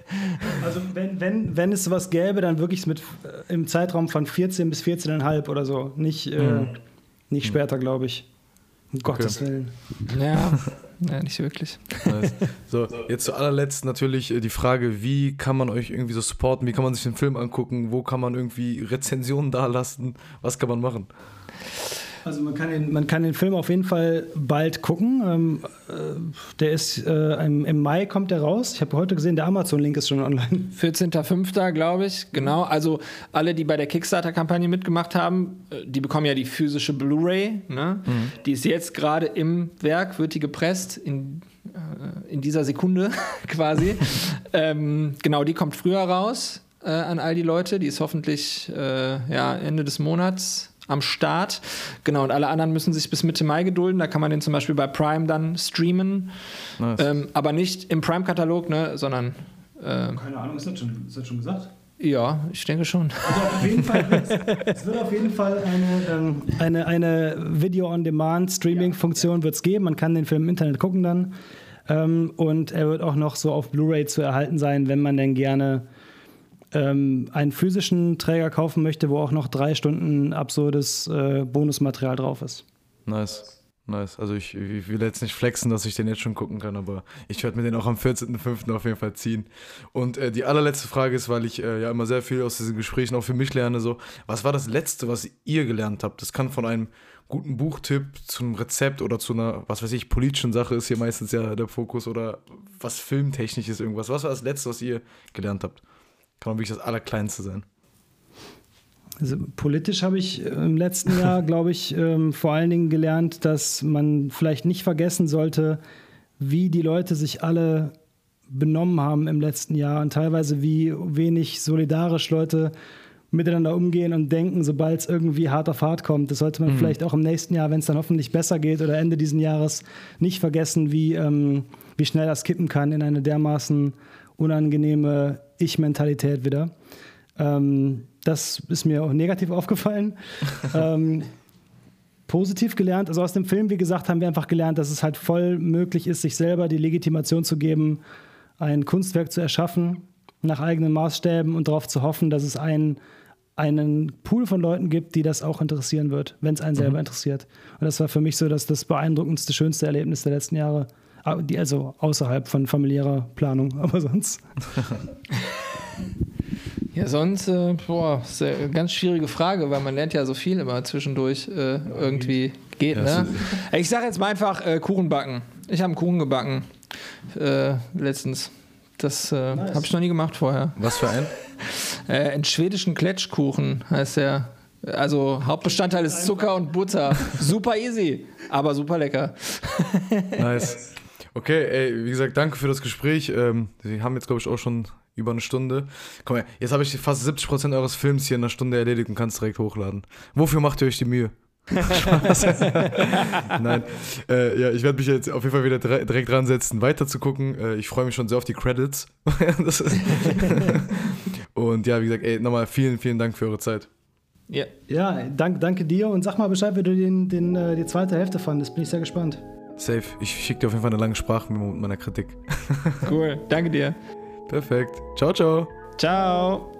Also wenn, wenn, wenn es was gäbe, dann wirklich mit äh, im Zeitraum von 14 bis 14,5 oder so. Nicht, äh, mhm. nicht hm. später, glaube ich. Um okay. Gottes Willen. Ja. Ja, nicht wirklich. Nice. So, jetzt zu allerletzt natürlich äh, die Frage, wie kann man euch irgendwie so supporten? Wie kann man sich den Film angucken? Wo kann man irgendwie Rezensionen dalassen? Was kann man machen? Also man kann, den, man kann den Film auf jeden Fall bald gucken. Ähm, äh, der ist äh, im, im, Mai kommt der raus. Ich habe heute gesehen, der Amazon-Link ist schon online. 14.05. glaube ich. Genau. Also alle, die bei der Kickstarter-Kampagne mitgemacht haben, äh, die bekommen ja die physische Blu-ray. Ne? Mhm. Die ist jetzt gerade im Werk, wird die gepresst in, äh, in dieser Sekunde quasi. ähm, genau, die kommt früher raus äh, an all die Leute. Die ist hoffentlich äh, ja, Ende des Monats am Start. Genau, und alle anderen müssen sich bis Mitte Mai gedulden. Da kann man den zum Beispiel bei Prime dann streamen. Nice. Ähm, aber nicht im Prime-Katalog, ne, sondern. Äh, Keine Ahnung, ist das schon, ist das schon gesagt? Ja, ich denke schon. Also auf jeden Fall, es wird auf jeden Fall eine, ähm, eine, eine Video-on-Demand-Streaming-Funktion ja. geben. Man kann den Film im Internet gucken dann. Ähm, und er wird auch noch so auf Blu-ray zu erhalten sein, wenn man denn gerne ähm, einen physischen Träger kaufen möchte, wo auch noch drei Stunden absurdes äh, Bonusmaterial drauf ist. Nice. Nice. Also ich, ich, will jetzt nicht flexen, dass ich den jetzt schon gucken kann, aber ich werde mir den auch am 14.05. auf jeden Fall ziehen. Und äh, die allerletzte Frage ist, weil ich äh, ja immer sehr viel aus diesen Gesprächen auch für mich lerne, so, was war das Letzte, was ihr gelernt habt? Das kann von einem guten Buchtipp zu einem Rezept oder zu einer, was weiß ich, politischen Sache ist hier meistens ja der Fokus oder was filmtechnisch ist irgendwas. Was war das Letzte, was ihr gelernt habt? Kann man wirklich das Allerkleinste sein. Also politisch habe ich äh, im letzten Jahr, glaube ich, ähm, vor allen Dingen gelernt, dass man vielleicht nicht vergessen sollte, wie die Leute sich alle benommen haben im letzten Jahr und teilweise wie wenig solidarisch Leute miteinander umgehen und denken, sobald es irgendwie hart auf hart kommt. Das sollte man mhm. vielleicht auch im nächsten Jahr, wenn es dann hoffentlich besser geht oder Ende dieses Jahres, nicht vergessen, wie, ähm, wie schnell das kippen kann in eine dermaßen unangenehme Ich-Mentalität wieder. Ähm, das ist mir auch negativ aufgefallen. ähm, positiv gelernt, also aus dem Film, wie gesagt, haben wir einfach gelernt, dass es halt voll möglich ist, sich selber die Legitimation zu geben, ein Kunstwerk zu erschaffen, nach eigenen Maßstäben und darauf zu hoffen, dass es einen, einen Pool von Leuten gibt, die das auch interessieren wird, wenn es einen mhm. selber interessiert. Und das war für mich so dass das beeindruckendste, schönste Erlebnis der letzten Jahre. Ah, also außerhalb von familiärer Planung, aber sonst. Ja, sonst, äh, boah, ist eine ganz schwierige Frage, weil man lernt ja so viel immer zwischendurch äh, irgendwie geht. Ne? Ich sage jetzt mal einfach äh, Kuchen backen. Ich habe einen Kuchen gebacken äh, letztens. Das äh, nice. habe ich noch nie gemacht vorher. Was für ein? äh, einen schwedischen Kletschkuchen heißt der. Also Hauptbestandteil ist Zucker und Butter. super easy, aber super lecker. nice. Okay, ey, wie gesagt, danke für das Gespräch. Ähm, wir haben jetzt, glaube ich, auch schon über eine Stunde. Komm her, jetzt habe ich fast 70% eures Films hier in einer Stunde erledigt und kann es direkt hochladen. Wofür macht ihr euch die Mühe? Nein. Äh, ja, ich werde mich jetzt auf jeden Fall wieder direkt dran setzen, weiter zu gucken. Äh, ich freue mich schon sehr auf die Credits. und ja, wie gesagt, ey, nochmal vielen, vielen Dank für eure Zeit. Ja, ja dank, danke dir und sag mal Bescheid, wie du den, den, äh, die zweite Hälfte fandest. Bin ich sehr gespannt. Safe. Ich schicke dir auf jeden Fall eine lange Sprachmemo mit meiner Kritik. cool. Danke dir. Perfekt. Ciao, ciao. Ciao.